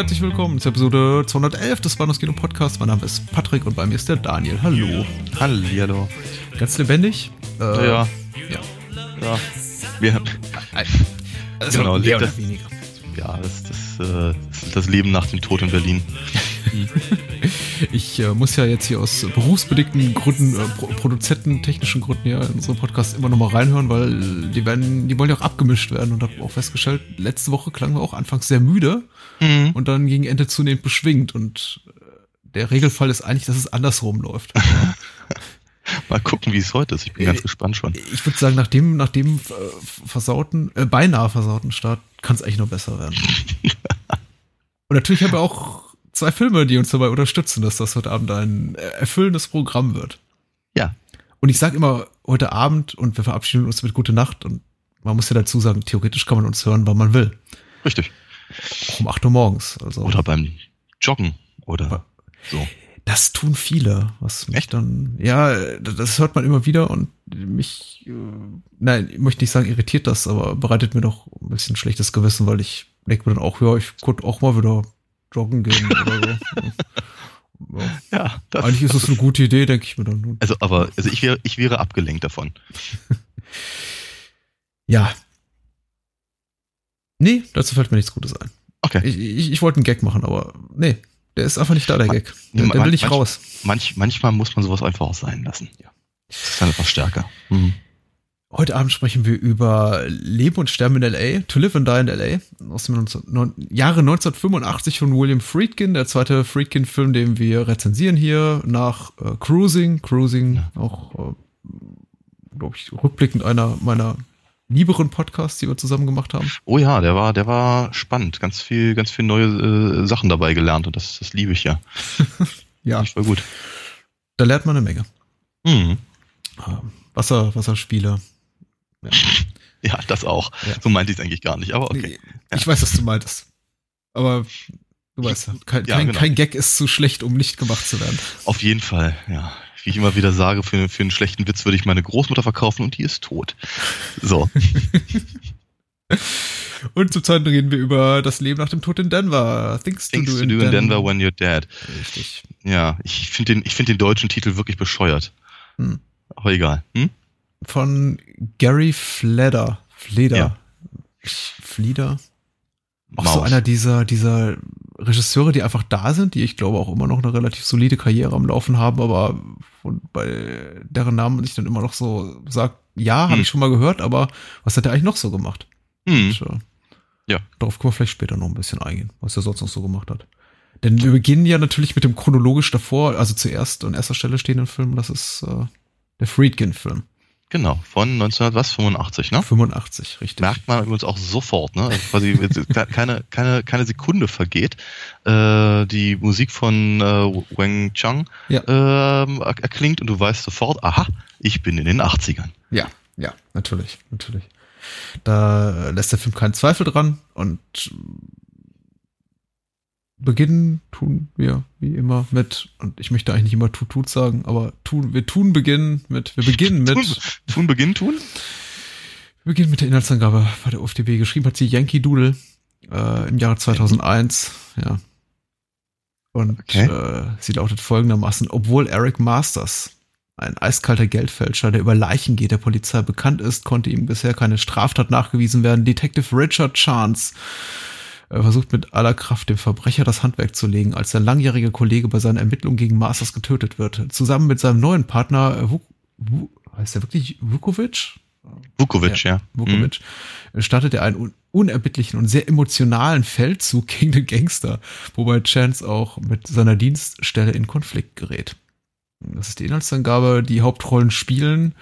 Herzlich willkommen zur Episode 211 des Bahnhofskino Podcasts. Mein Name ist Patrick und bei mir ist der Daniel. Hallo. Hallihallo. Ganz lebendig? Äh, ja. Ja. Ja. Wir, Also Genau, mehr oder weniger. ja, das, das, äh, das ist das Leben nach dem Tod in Berlin. Ich äh, muss ja jetzt hier aus berufsbedingten Gründen, äh, Pro Produzenten, technischen Gründen ja in unseren Podcast immer noch mal reinhören, weil die werden, die wollen ja auch abgemischt werden und habe auch festgestellt, letzte Woche klangen wir auch anfangs sehr müde Mhm. und dann gegen Ende zunehmend beschwingt und äh, der Regelfall ist eigentlich, dass es andersrum läuft. Mal gucken, wie es heute ist. Ich bin Äh, ganz gespannt schon. Ich würde sagen, nach dem, nach dem äh, versauten, äh, beinahe versauten Start kann es eigentlich noch besser werden. Und natürlich haben wir auch zwei Filme, die uns dabei unterstützen, dass das heute Abend ein äh, erfüllendes Programm wird. Ja. Und ich sage immer heute Abend und wir verabschieden uns mit Gute Nacht und man muss ja dazu sagen, theoretisch kann man uns hören, wann man will. Richtig. Auch um 8 Uhr morgens. Also Oder beim Joggen. Oder so. das tun viele, was mich Echt? dann, ja, das hört man immer wieder und mich, äh, nein, ich möchte nicht sagen, irritiert das, aber bereitet mir doch ein bisschen schlechtes Gewissen, weil ich denke mir dann auch, ja, ich könnte auch mal wieder joggen gehen oder so. ja. Ja, das, Eigentlich ist das es eine gute Idee, denke ich mir dann. Also, aber also ich wäre, ich wäre abgelenkt davon. Ja. Nee, dazu fällt mir nichts Gutes ein. Okay. Ich, ich, ich wollte einen Gag machen, aber nee, der ist einfach nicht da, der Ma- Gag. Der, Ma- der will nicht manch- raus. Manch, manchmal muss man sowas einfach auch sein lassen. Ja. Das ist dann etwas stärker. Mhm. Heute Abend sprechen wir über Leben und Sterben in L.A., To Live and Die in L.A., aus dem 19, neun, Jahre 1985 von William Friedkin, der zweite Friedkin-Film, den wir rezensieren hier nach äh, Cruising. Cruising, auch, äh, glaube ich, rückblickend einer meiner lieberen Podcasts, die wir zusammen gemacht haben. Oh ja, der war, der war spannend. Ganz viel, ganz viel neue äh, Sachen dabei gelernt und das, das liebe ich ja. Ja, Ich war gut. da lernt man eine Menge. Mhm. Ähm, Wasser, Wasserspiele. Ja. Ja, das auch. Ja. So meinte ich es eigentlich gar nicht, aber okay. Nee, Ich weiß, was du meintest. Aber du weißt kein, kein, genau. kein Gag ist zu schlecht, um nicht gemacht zu werden. Auf jeden Fall, ja. Wie ich immer wieder sage, für, für einen schlechten Witz würde ich meine Großmutter verkaufen und die ist tot. So. Und zum Zweiten reden wir über das Leben nach dem Tod in Denver. Things, Things to do, to do in Denver when you're dead. Richtig. Ja, ich finde den, ich finde den deutschen Titel wirklich bescheuert. Hm. Aber egal. Hm? Von Gary Fleder. Fleder. Ja. Flieder. Auch Maus. so einer dieser, dieser Regisseure, die einfach da sind, die ich glaube auch immer noch eine relativ solide Karriere am Laufen haben, aber von, bei deren Namen sich dann immer noch so sagt, ja, habe Hm. ich schon mal gehört, aber was hat er eigentlich noch so gemacht? Hm. Und, äh, Ja. Darauf können wir vielleicht später noch ein bisschen eingehen, was er sonst noch so gemacht hat. Denn wir beginnen ja natürlich mit dem chronologisch davor, also zuerst an erster Stelle stehenden Film, das ist äh, der Friedkin-Film. Genau, von 1985, ne? 85, richtig. Merkt man übrigens auch sofort, ne? Also quasi keine, keine, keine Sekunde vergeht. Äh, die Musik von äh, Wang Chang Ja. er- erklingt und du weißt sofort, aha, ich bin in den 80ern. Ja, ja, natürlich, natürlich. Da äh, lässt der Film keinen Zweifel dran und äh, beginnen tun wir wie immer mit, und ich möchte eigentlich nicht immer tut tut sagen, aber tun, wir tun beginnen mit, wir beginnen mit, Tun, tun Beginn tun? wir beginnen mit der Inhaltsangabe bei der UFDB. Geschrieben hat sie Yankee Doodle äh, im Jahre 2001, ja. Und Okay. äh, sie lautet folgendermaßen, obwohl Eric Masters ein eiskalter Geldfälscher, der über Leichen geht, der Polizei bekannt ist, konnte ihm bisher keine Straftat nachgewiesen werden. Detective Richard Chance versucht mit aller Kraft dem Verbrecher das Handwerk zu legen, als sein langjähriger Kollege bei seinen Ermittlungen gegen Masters getötet wird. Zusammen mit seinem neuen Partner, äh, Vuk, Vuk, heißt der wirklich Vukovic? Vukovic, ja. Vukovic, startet er einen un unerbittlichen und sehr emotionalen Feldzug gegen den Gangster, wobei Chance auch mit seiner Dienststelle in Konflikt gerät. Das ist die Inhaltsangabe. Die Hauptrollen spielen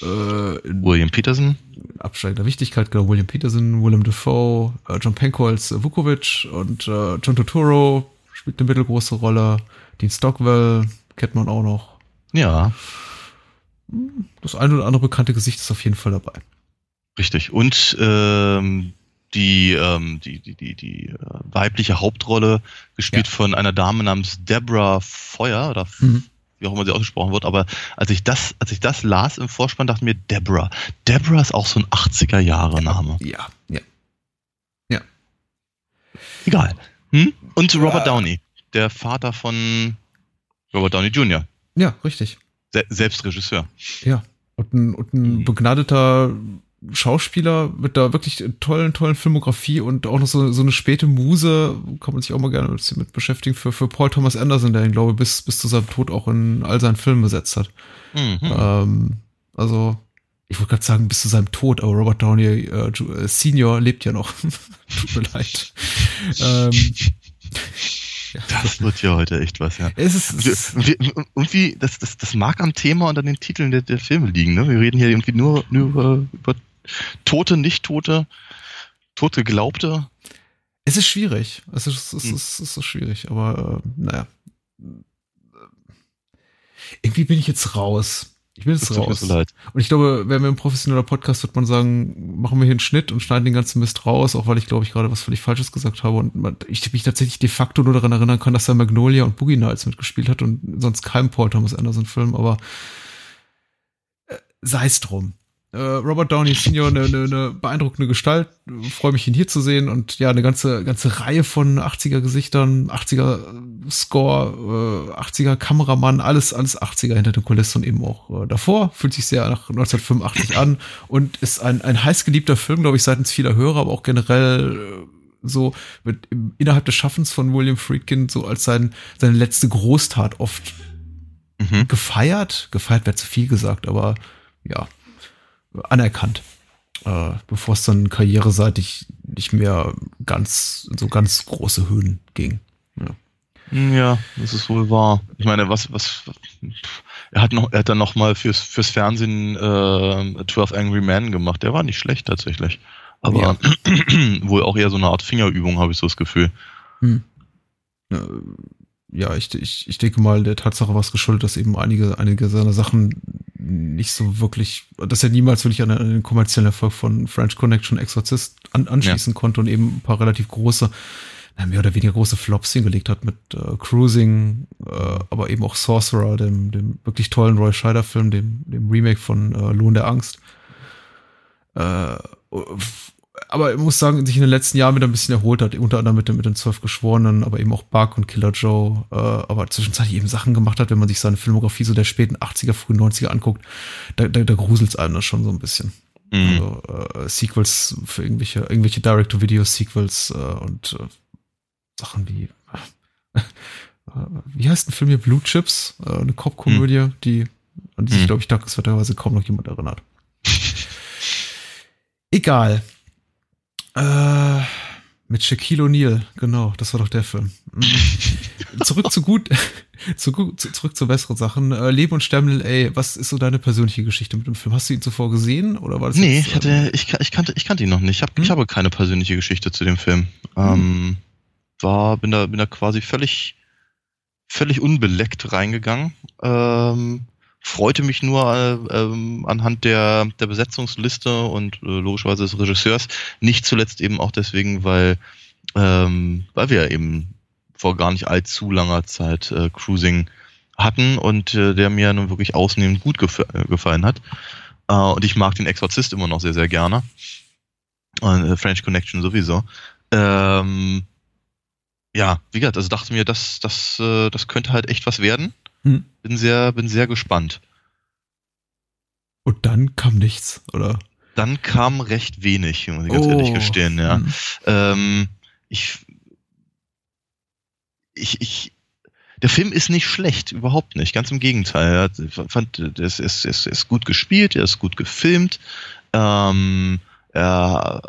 äh, William Peterson. Absteigender Wichtigkeit, genau, William Peterson, Willem Dafoe, äh, John Penko äh, Vukovic und äh, John Turturro spielt eine mittelgroße Rolle. Dean Stockwell kennt man auch noch. Ja. Das eine oder andere bekannte Gesicht ist auf jeden Fall dabei. Richtig. Und ähm, die, ähm, die, die, die, die äh, weibliche Hauptrolle gespielt Ja. von einer Dame namens Deborah Feuer oder Mhm. Wie auch immer sie ausgesprochen wird, aber als ich das, als ich das las im Vorspann, dachte mir, Deborah. Deborah ist auch so ein 80er Jahre Name. Ja, ja. Egal. Hm? Und Robert Ja. Downey, der Vater von Robert Downey Jr., Ja, richtig. se selbst Regisseur. Ja. Und ein, und ein Mhm. begnadeter Schauspieler mit der wirklich tollen, tollen Filmografie und auch noch so, so eine späte Muse, kann man sich auch mal gerne bisschen mit beschäftigen, für, für Paul Thomas Anderson, der ihn, glaube ich, bis, bis zu seinem Tod auch in all seinen Filmen besetzt hat. Mhm. Ähm, also, ich wollte gerade sagen, bis zu seinem Tod, aber Robert Downey äh, äh, Senior lebt ja noch. Tut mir leid. ähm, Das wird ja heute echt was, ja. es ist, Wir- wir- Irgendwie, das, das, das mag am Thema und an den Titeln der, der Filme liegen. Ne? Wir reden hier irgendwie nur, nur über, über Tote, Nicht-Tote, Tote Geglaubte. Es ist schwierig. Es ist, es Hm. ist, es ist so schwierig, aber äh, naja. Irgendwie bin ich jetzt raus. Ich bin jetzt tut mir raus. so leid. Und ich glaube, wären wir ein professioneller Podcast, wird man sagen, machen wir hier einen Schnitt und schneiden den ganzen Mist raus, auch weil ich glaube ich gerade was völlig Falsches gesagt habe und man, ich mich tatsächlich de facto nur daran erinnern kann, dass er Magnolia und Boogie Nights mitgespielt hat und sonst kein Paul Thomas Anderson Film, aber äh, sei es drum. Äh, Robert Downey Sr., eine, eine, eine beeindruckende Gestalt. Freue mich, ihn hier zu sehen. Und ja, eine ganze, ganze Reihe von 80er-Gesichtern, 80er-Score, äh, 80er-Kameramann, alles, alles 80er hinter den Kulissen und eben auch äh, davor. Fühlt sich sehr nach 1985 an und ist ein, ein heißgeliebter Film, glaube ich, seitens vieler Hörer, aber auch generell äh, so wird im, innerhalb des Schaffens von William Friedkin so als sein, seine letzte Großtat oft Mhm. gefeiert. Gefeiert wäre zu viel gesagt, aber ja, anerkannt. Äh, bevor es dann karriereseitig nicht mehr ganz, so ganz große Höhen ging. Ja, das ist wohl wahr. Ich meine, was, was, er hat noch, er hat dann noch mal fürs, fürs Fernsehen äh, 12 Angry Men gemacht. Der war nicht schlecht tatsächlich. Aber wohl auch eher so eine Art Fingerübung, habe ich so das Gefühl. Hm. Ja, ich, ich, ich denke mal, der Tatsache war es geschuldet, dass eben einige, einige seiner Sachen nicht so wirklich, dass er niemals wirklich an, den kommerziellen Erfolg von French Connection Exorcist an, anschließen konnte und eben ein paar relativ große, mehr oder weniger große Flops hingelegt hat mit äh, Cruising, äh, aber eben auch Sorcerer, dem, dem wirklich tollen Roy Scheider Film, dem, dem Remake von äh, Lohn der Angst. Äh, aber ich muss sagen, sich in den letzten Jahren wieder ein bisschen erholt hat, unter anderem mit, den- mit den zwölf Geschworenen, aber eben auch Buck und Killer Joe, äh, aber zwischenzeitlich eben Sachen gemacht hat, wenn man sich seine Filmografie so der späten 80er, frühen 90er anguckt, da, da, da gruselt's einem das schon so ein bisschen. Mhm. Also äh, Sequels für irgendwelche, irgendwelche Direct-to-Video-Sequels äh, und äh, Sachen wie äh, wie heißt ein Film hier? Blue Chips, äh, eine Cop-Komödie, die an die sich, Mhm. glaube ich, dankenswerterweise kaum noch jemand erinnert. Egal. Äh, mit Shaquille O'Neal, genau, das war doch der Film. Mm. zurück zu gut, zu, gut- zu, zurück zu besseren Sachen. Äh, Leben und Sterben L.A., was ist so deine persönliche Geschichte mit dem Film? Hast du ihn zuvor gesehen oder war das Nee, jetzt, ich hatte, ich, ich kannte, ich kannte ihn noch nicht. Ich, hab, Hm? ich habe keine persönliche Geschichte zu dem Film. Ähm, war, bin da, bin da quasi völlig, völlig unbeleckt reingegangen. Ähm, freute mich nur äh, ähm, anhand der, der Besetzungsliste und äh, logischerweise des Regisseurs. Nicht zuletzt eben auch deswegen, weil, ähm, weil wir eben vor gar nicht allzu langer Zeit äh, Cruising hatten und äh, der mir nun wirklich ausnehmend gut gef äh, gefallen hat. Äh, und ich mag den Exorzist immer noch sehr, sehr gerne. Und äh, French Connection sowieso. Ähm, ja, wie gesagt, also dachte mir, das, das, äh, das könnte halt echt was werden. Hm. Bin sehr, bin sehr gespannt. Und dann kam nichts, oder? Dann kam recht wenig, muss ich ganz Oh. ehrlich gestehen, ja. Hm. Ähm, ich, ich, ich, der Film ist nicht schlecht, überhaupt nicht. Ganz im Gegenteil. Ich fand, es ist, ist, ist gut gespielt, er ist gut gefilmt. Ähm, er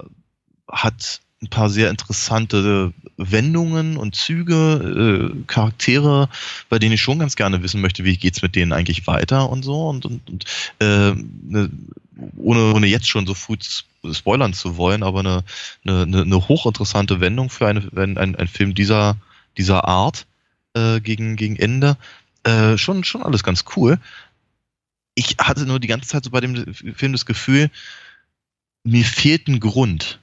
hat ein paar sehr interessante Wendungen und Züge, äh, Charaktere, bei denen ich schon ganz gerne wissen möchte, wie geht's mit denen eigentlich weiter und so. Und, und, und äh, ne, ohne, ohne jetzt schon so früh spoilern zu wollen, aber eine, eine, eine eine hochinteressante Wendung für eine, ein, ein, ein Film dieser, dieser Art äh, gegen, gegen Ende. äh, schon, schon alles ganz cool. Ich hatte nur die ganze Zeit so bei dem Film das Gefühl, mir fehlt ein Grund.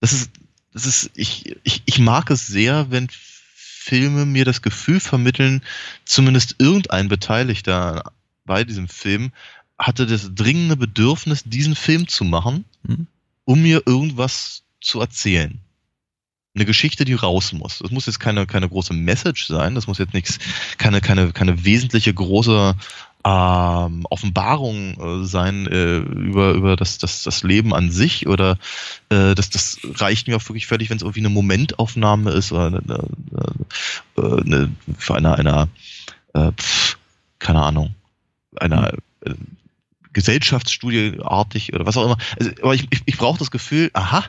Das ist, das ist, ich, ich, ich mag es sehr, wenn Filme mir das Gefühl vermitteln, zumindest irgendein Beteiligter bei diesem Film hatte das dringende Bedürfnis, diesen Film zu machen, mhm. um mir irgendwas zu erzählen. Eine Geschichte, die raus muss. Das muss jetzt keine, keine große Message sein, das muss jetzt nichts, keine, keine, keine wesentliche große ähm, Offenbarung äh, sein äh, über, über das, das, das Leben an sich oder äh, das, das reicht mir auch wirklich völlig, wenn es irgendwie eine Momentaufnahme ist oder eine, eine, eine, für einer, einer äh, pf, keine Ahnung, einer äh, Gesellschaftsstudie artig oder was auch immer. Also, aber ich, ich, ich brauche das Gefühl, aha,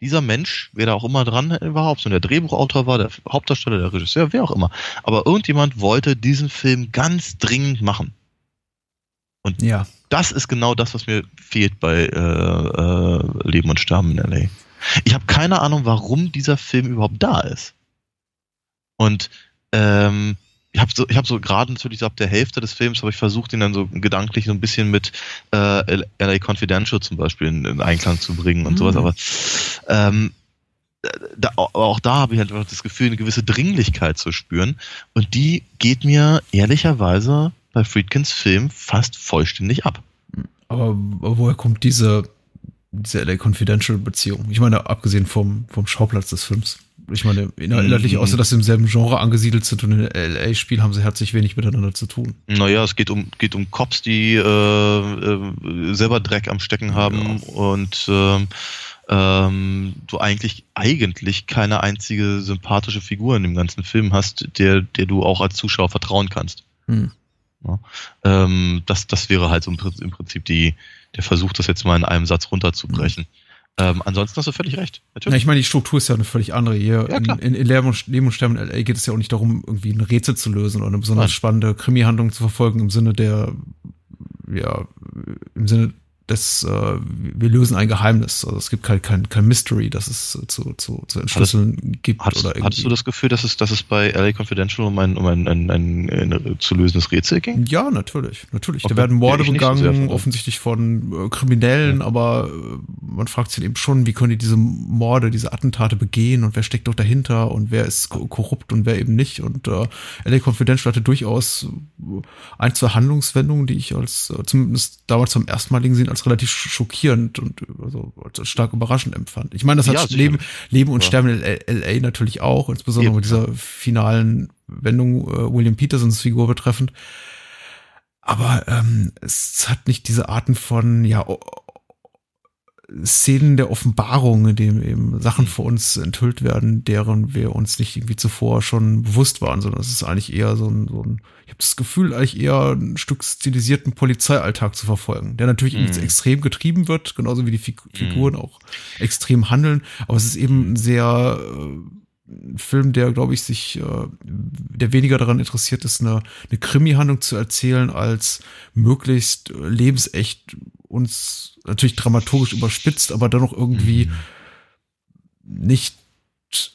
dieser Mensch, wer da auch immer dran überhaupt, so der Drehbuchautor war, der Hauptdarsteller, der Regisseur, wer auch immer. Aber irgendjemand wollte diesen Film ganz dringend machen. Und ja. das ist genau das, was mir fehlt bei äh, äh, Leben und Sterben in LA. Ich habe keine Ahnung, warum dieser Film überhaupt da ist. Und ähm, ich habe so, ich habe so gerade natürlich so ab der Hälfte des Films habe ich versucht, ihn dann so gedanklich so ein bisschen mit äh, LA Confidential zum Beispiel in, in Einklang zu bringen und mhm. sowas. Aber ähm, da, auch da habe ich halt das Gefühl, eine gewisse Dringlichkeit zu spüren. Und die geht mir ehrlicherweise bei Friedkins Film fast vollständig ab. Aber woher kommt diese, diese LA Confidential Beziehung? Ich meine, abgesehen vom, vom Schauplatz des Films. Ich meine, inhaltlich, mhm. außer dass sie im selben Genre angesiedelt sind und in LA spielen, haben sie herzlich wenig miteinander zu tun. Naja, es geht um, geht um Cops, die äh, äh, selber Dreck am Stecken haben ja. und ähm, ähm, du eigentlich eigentlich keine einzige sympathische Figur in dem ganzen Film hast, der, der du auch als Zuschauer vertrauen kannst. Hm. Ja, ähm, das, das wäre halt so im Prinzip die, der Versuch, das jetzt mal in einem Satz runterzubrechen. Hm. Ähm, ansonsten hast du völlig recht. Natürlich. Ja, ich meine, die Struktur ist ja eine völlig andere. Hier ja, in, in, in Leben und, Leben und Sterben in LA geht es ja auch nicht darum, irgendwie ein Rätsel zu lösen oder eine besonders Nein. spannende Krimi-Handlung zu verfolgen im Sinne der, ja, im Sinne das, äh, wir lösen ein Geheimnis. Also es gibt kein, kein, kein Mystery, das es zu, zu, zu entschlüsseln hattest, gibt. Hattest, oder irgendwie. hattest du das Gefühl, dass es, dass es bei LA Confidential um ein, um ein, ein, ein, ein, ein zu lösendes Rätsel ging? Ja, natürlich, natürlich. Okay. Da werden Morde ja, begangen, so offensichtlich von äh, Kriminellen, ja. aber äh, man fragt sich eben schon, wie können die diese Morde, diese Attentate begehen und wer steckt doch dahinter und wer ist korrupt und wer eben nicht. Und äh, LA Confidential hatte durchaus ein, zwei Handlungswendungen, die ich als äh, zumindest damals zum ersten Mal gesehen als relativ schockierend und also, als stark überraschend empfand. Ich meine, das hat ja, Leben, Leben und ja. Sterben in LA natürlich auch, insbesondere Eben, mit dieser finalen Wendung äh, William Petersons Figur betreffend. Aber ähm, es hat nicht diese Arten von ja Szenen der Offenbarung, in denen eben Sachen vor uns enthüllt werden, deren wir uns nicht irgendwie zuvor schon bewusst waren, sondern es ist eigentlich eher so ein, so ein ich habe das Gefühl, eigentlich eher ein Stück stilisierten Polizeialltag zu verfolgen, der natürlich mm. extrem getrieben wird, genauso wie die Fig mm. Figuren auch extrem handeln, aber es ist eben sehr äh, Film, der, glaube ich, sich, äh, der weniger daran interessiert ist, eine, eine Krimi-Handlung zu erzählen, als möglichst lebensecht uns natürlich dramaturgisch überspitzt, aber dennoch irgendwie mhm. nicht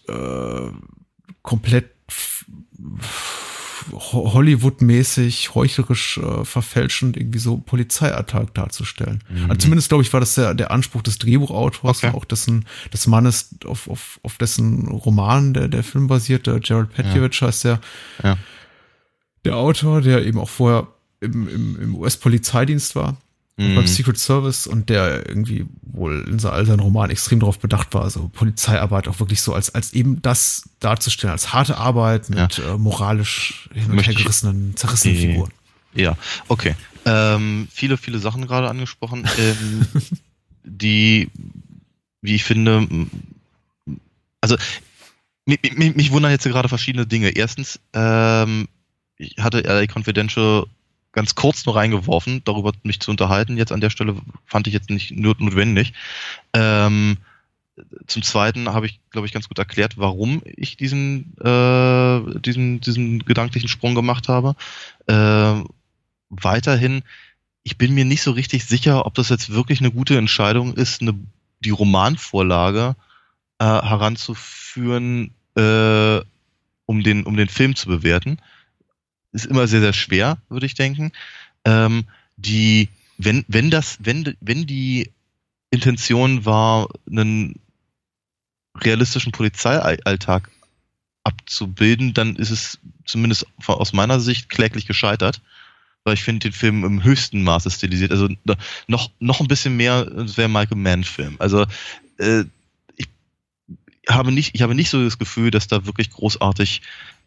äh, komplett Hollywood-mäßig, heuchlerisch äh, verfälschend irgendwie so Polizeiattack darzustellen. Mhm. Also zumindest, glaube ich, war das der, der Anspruch des Drehbuchautors, okay. auch dessen, des Mannes, auf, auf, auf dessen Roman der, der Film basierte, Gerald Petjevich ja. heißt der. Ja. Der Autor, der eben auch vorher im, im, im US-Polizeidienst war mhm. beim Secret Service und der irgendwie wohl in all seinen Romanen extrem darauf bedacht war, also Polizeiarbeit auch wirklich so als, als eben das darzustellen, als harte Arbeit mit ja. äh, moralisch hin und her gerissenen, zerrissenen äh, Figuren. Ja, okay. Ähm, viele, viele Sachen gerade angesprochen, ähm, die, wie ich finde, also mich, mich, mich wundern jetzt gerade verschiedene Dinge. Erstens, ähm, ich hatte LA Confidential ganz kurz nur reingeworfen, darüber mich zu unterhalten. Jetzt an der Stelle fand ich jetzt nicht notwendig. Ähm, zum Zweiten habe ich, glaube ich, ganz gut erklärt, warum ich diesen, äh, diesen, diesen gedanklichen Sprung gemacht habe. Äh, weiterhin, ich bin mir nicht so richtig sicher, ob das jetzt wirklich eine gute Entscheidung ist, eine, die Romanvorlage äh, heranzuführen, äh, um, den, um den Film zu bewerten ist immer sehr, sehr schwer, würde ich denken. Ähm, die, wenn, wenn das, wenn, wenn die Intention war, einen realistischen Polizeialltag abzubilden, dann ist es zumindest aus meiner Sicht kläglich gescheitert. Weil ich finde den Film im höchsten Maße stilisiert. Also noch, noch ein bisschen mehr, wäre Michael Mann-Film. Also äh, ich habe nicht, ich habe nicht so das Gefühl, dass da wirklich großartig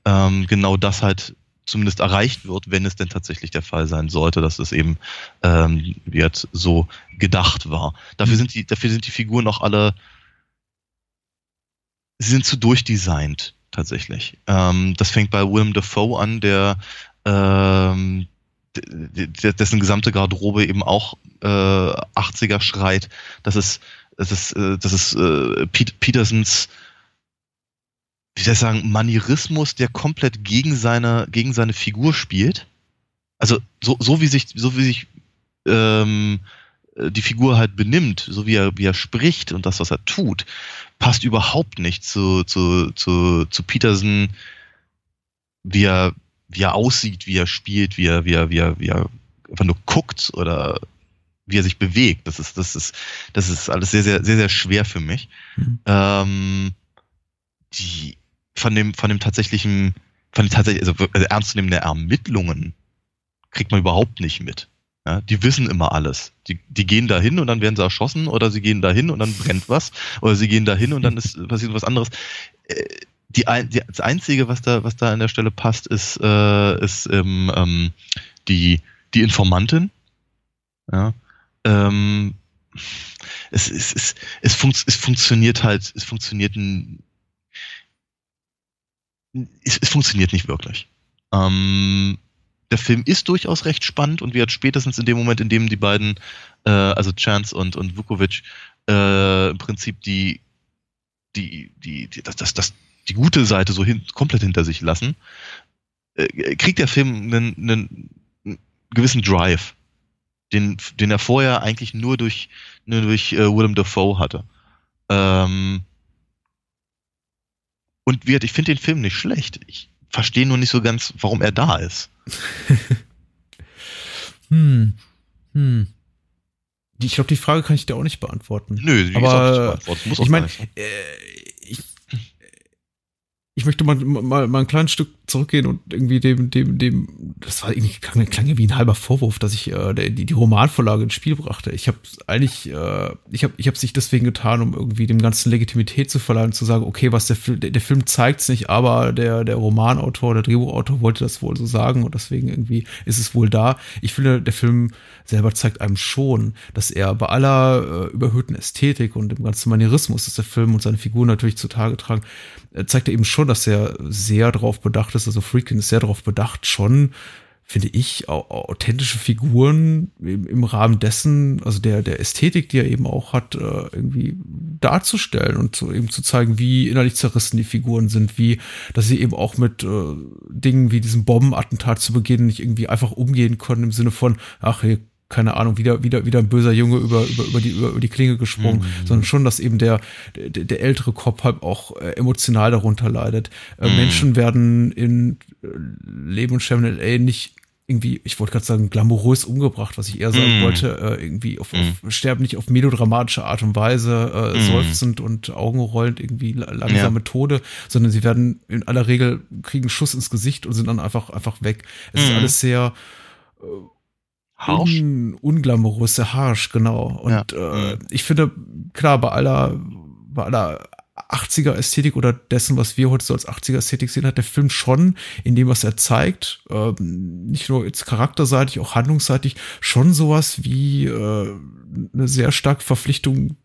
ähm, genau das halt zumindest erreicht wird, wenn es denn tatsächlich der Fall sein sollte, dass es eben ähm, wird so gedacht war. Dafür mhm. sind die, dafür sind die Figuren auch alle, sie sind zu durchdesignt tatsächlich. Ähm, das fängt bei Willem Dafoe an, der ähm, dessen gesamte Garderobe eben auch äh, 80er schreit. Das ist, das ist, äh, das ist äh, Petersens wie soll ich sagen, Manierismus, der komplett gegen seine, gegen seine Figur spielt. Also so, so wie sich, so wie sich ähm, die Figur halt benimmt, so wie er, wie er spricht und das, was er tut, passt überhaupt nicht zu, zu, zu, zu Peterson, wie er, wie er aussieht, wie er spielt, wie er, wie er, wie er, wie er einfach nur guckt oder wie er sich bewegt. Das ist, das ist, das ist alles sehr, sehr, sehr, sehr schwer für mich. Mhm. Ähm, die, von dem, von dem tatsächlichen, von den tatsächlich, also, also ernstzunehmenden Ermittlungen kriegt man überhaupt nicht mit. Ja, die wissen immer alles. Die, die gehen da hin und dann werden sie erschossen oder sie gehen da hin und dann brennt was oder sie gehen da hin und dann ist passiert was anderes. Äh, die, die, das Einzige, was da, was da an der Stelle passt, ist, äh, ist ähm, ähm, die, die Informantin. Ja, ähm, es, es, es, es, funkt, es funktioniert halt, es funktioniert ein, es, es funktioniert nicht wirklich. Ähm, der Film ist durchaus recht spannend und wird spätestens in dem Moment, in dem die beiden, äh, also Chance und, und Vukovic, äh, im Prinzip die, die, die, die, das, das, das, die gute Seite so hin, komplett hinter sich lassen, äh, kriegt der Film einen, einen, einen gewissen Drive, den, den er vorher eigentlich nur durch, nur durch äh, Willem Dafoe hatte. Ähm, und wird, ich finde den Film nicht schlecht. Ich verstehe nur nicht so ganz, warum er da ist. hm. Hm. Ich glaube, die Frage kann ich dir auch nicht beantworten. Nö, die aber ist auch nicht beantworten. Muss ich meine, äh, ich, ich möchte mal, mal, mal ein kleines Stück zurückgehen und irgendwie dem, dem, dem, das war irgendwie, klang, klang wie ein halber Vorwurf, dass ich äh, die, die Romanvorlage ins Spiel brachte. Ich habe eigentlich, äh, ich habe ich habe sich deswegen getan, um irgendwie dem ganzen Legitimität zu verleihen zu sagen, okay, was der der, der Film zeigt's nicht, aber der, der Romanautor, der Drehbuchautor wollte das wohl so sagen und deswegen irgendwie ist es wohl da. Ich finde, der Film selber zeigt einem schon, dass er bei aller äh, überhöhten Ästhetik und dem ganzen Manierismus, dass der Film und seine Figuren natürlich zutage tragen, äh, zeigt er eben schon, dass er sehr darauf bedacht ist, also Freakin ist sehr darauf bedacht, schon, finde ich, authentische Figuren im, im, Rahmen dessen, also der, der Ästhetik, die er eben auch hat, äh, irgendwie darzustellen und zu, eben zu zeigen, wie innerlich zerrissen die Figuren sind, wie, dass sie eben auch mit äh, Dingen wie diesem Bombenattentat zu Beginn nicht irgendwie einfach umgehen können im Sinne von, ach, hier keine Ahnung, wieder, wieder, wieder ein böser Junge über, über, über, die, über, über die Klinge gesprungen, mhm. sondern schon, dass eben der, der, der ältere Kopf halt auch äh, emotional darunter leidet. Äh, mhm. Menschen werden in äh, Leben und Sterben in L.A. nicht irgendwie, ich wollte gerade sagen, glamourös umgebracht, was ich eher sagen mm. wollte, äh, irgendwie auf, mm. auf, sterben nicht auf melodramatische Art und Weise, äh, mm. seufzend und augenrollend irgendwie langsame ja. Tode, sondern sie werden in aller Regel kriegen Schuss ins Gesicht und sind dann einfach einfach weg. Es ist mhm. alles sehr äh, harsch. Un, unglamourös, harsch, genau. Und ja. äh, ich finde, klar, bei aller, bei aller 80er Ästhetik oder dessen, was wir heute so als 80er Ästhetik sehen, hat der Film schon in dem, was er zeigt, äh, nicht nur jetzt charakterseitig, auch handlungsseitig, schon sowas wie äh, eine sehr starke Verpflichtung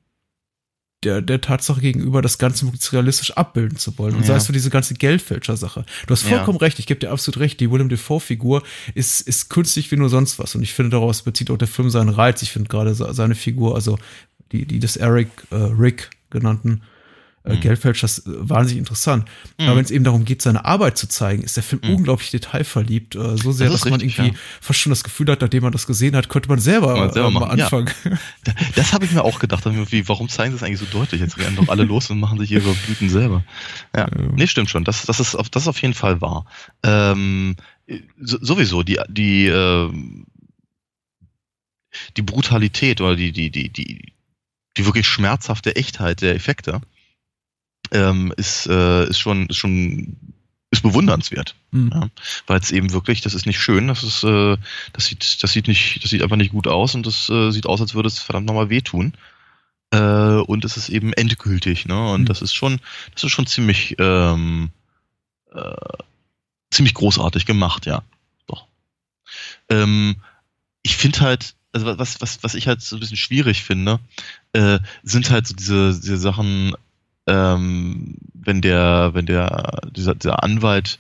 der, der Tatsache gegenüber, das Ganze möglichst realistisch abbilden zu wollen. Und ja. sei es für diese ganze Geldfälscher-Sache. Du hast vollkommen ja. recht, ich gebe dir absolut recht, die Willem Dafoe-Figur ist, ist künstlich wie nur sonst was. Und ich finde, daraus bezieht auch der Film seinen Reiz. Ich finde gerade seine Figur, also die, die des Eric, äh, Rick genannten, äh, mhm. Geldfälschers äh, wahnsinnig interessant. Mhm. Aber wenn es eben darum geht, seine Arbeit zu zeigen, ist der Film mhm. unglaublich detailverliebt. Äh, so sehr, das dass man irgendwie ja. fast schon das Gefühl hat, nachdem man das gesehen hat, könnte man selber, man selber äh, mal anfangen. Ja. Das habe ich mir auch gedacht. Warum zeigen sie es eigentlich so deutlich? Jetzt rennen doch alle los und machen sich ihre Blüten selber. Ja, nee, stimmt schon. Das, das, ist, auf, das ist auf jeden Fall wahr. Ähm, sowieso die die äh, die Brutalität oder die die die die die wirklich schmerzhafte Echtheit der Effekte ähm, ist äh, ist schon ist schon ist bewundernswert, mhm. ja, weil es eben wirklich, das ist nicht schön, das ist, äh, das sieht, das sieht nicht, das sieht einfach nicht gut aus und das äh, sieht aus, als würde es verdammt nochmal wehtun. Äh, und es ist eben endgültig, ne? Und mhm. das ist schon, das ist schon ziemlich, ähm, äh, ziemlich großartig gemacht, ja. Doch. Ähm, ich finde halt, also was, was, was ich halt so ein bisschen schwierig finde, äh, sind halt so diese, diese Sachen, ähm, wenn der, wenn der, dieser, dieser Anwalt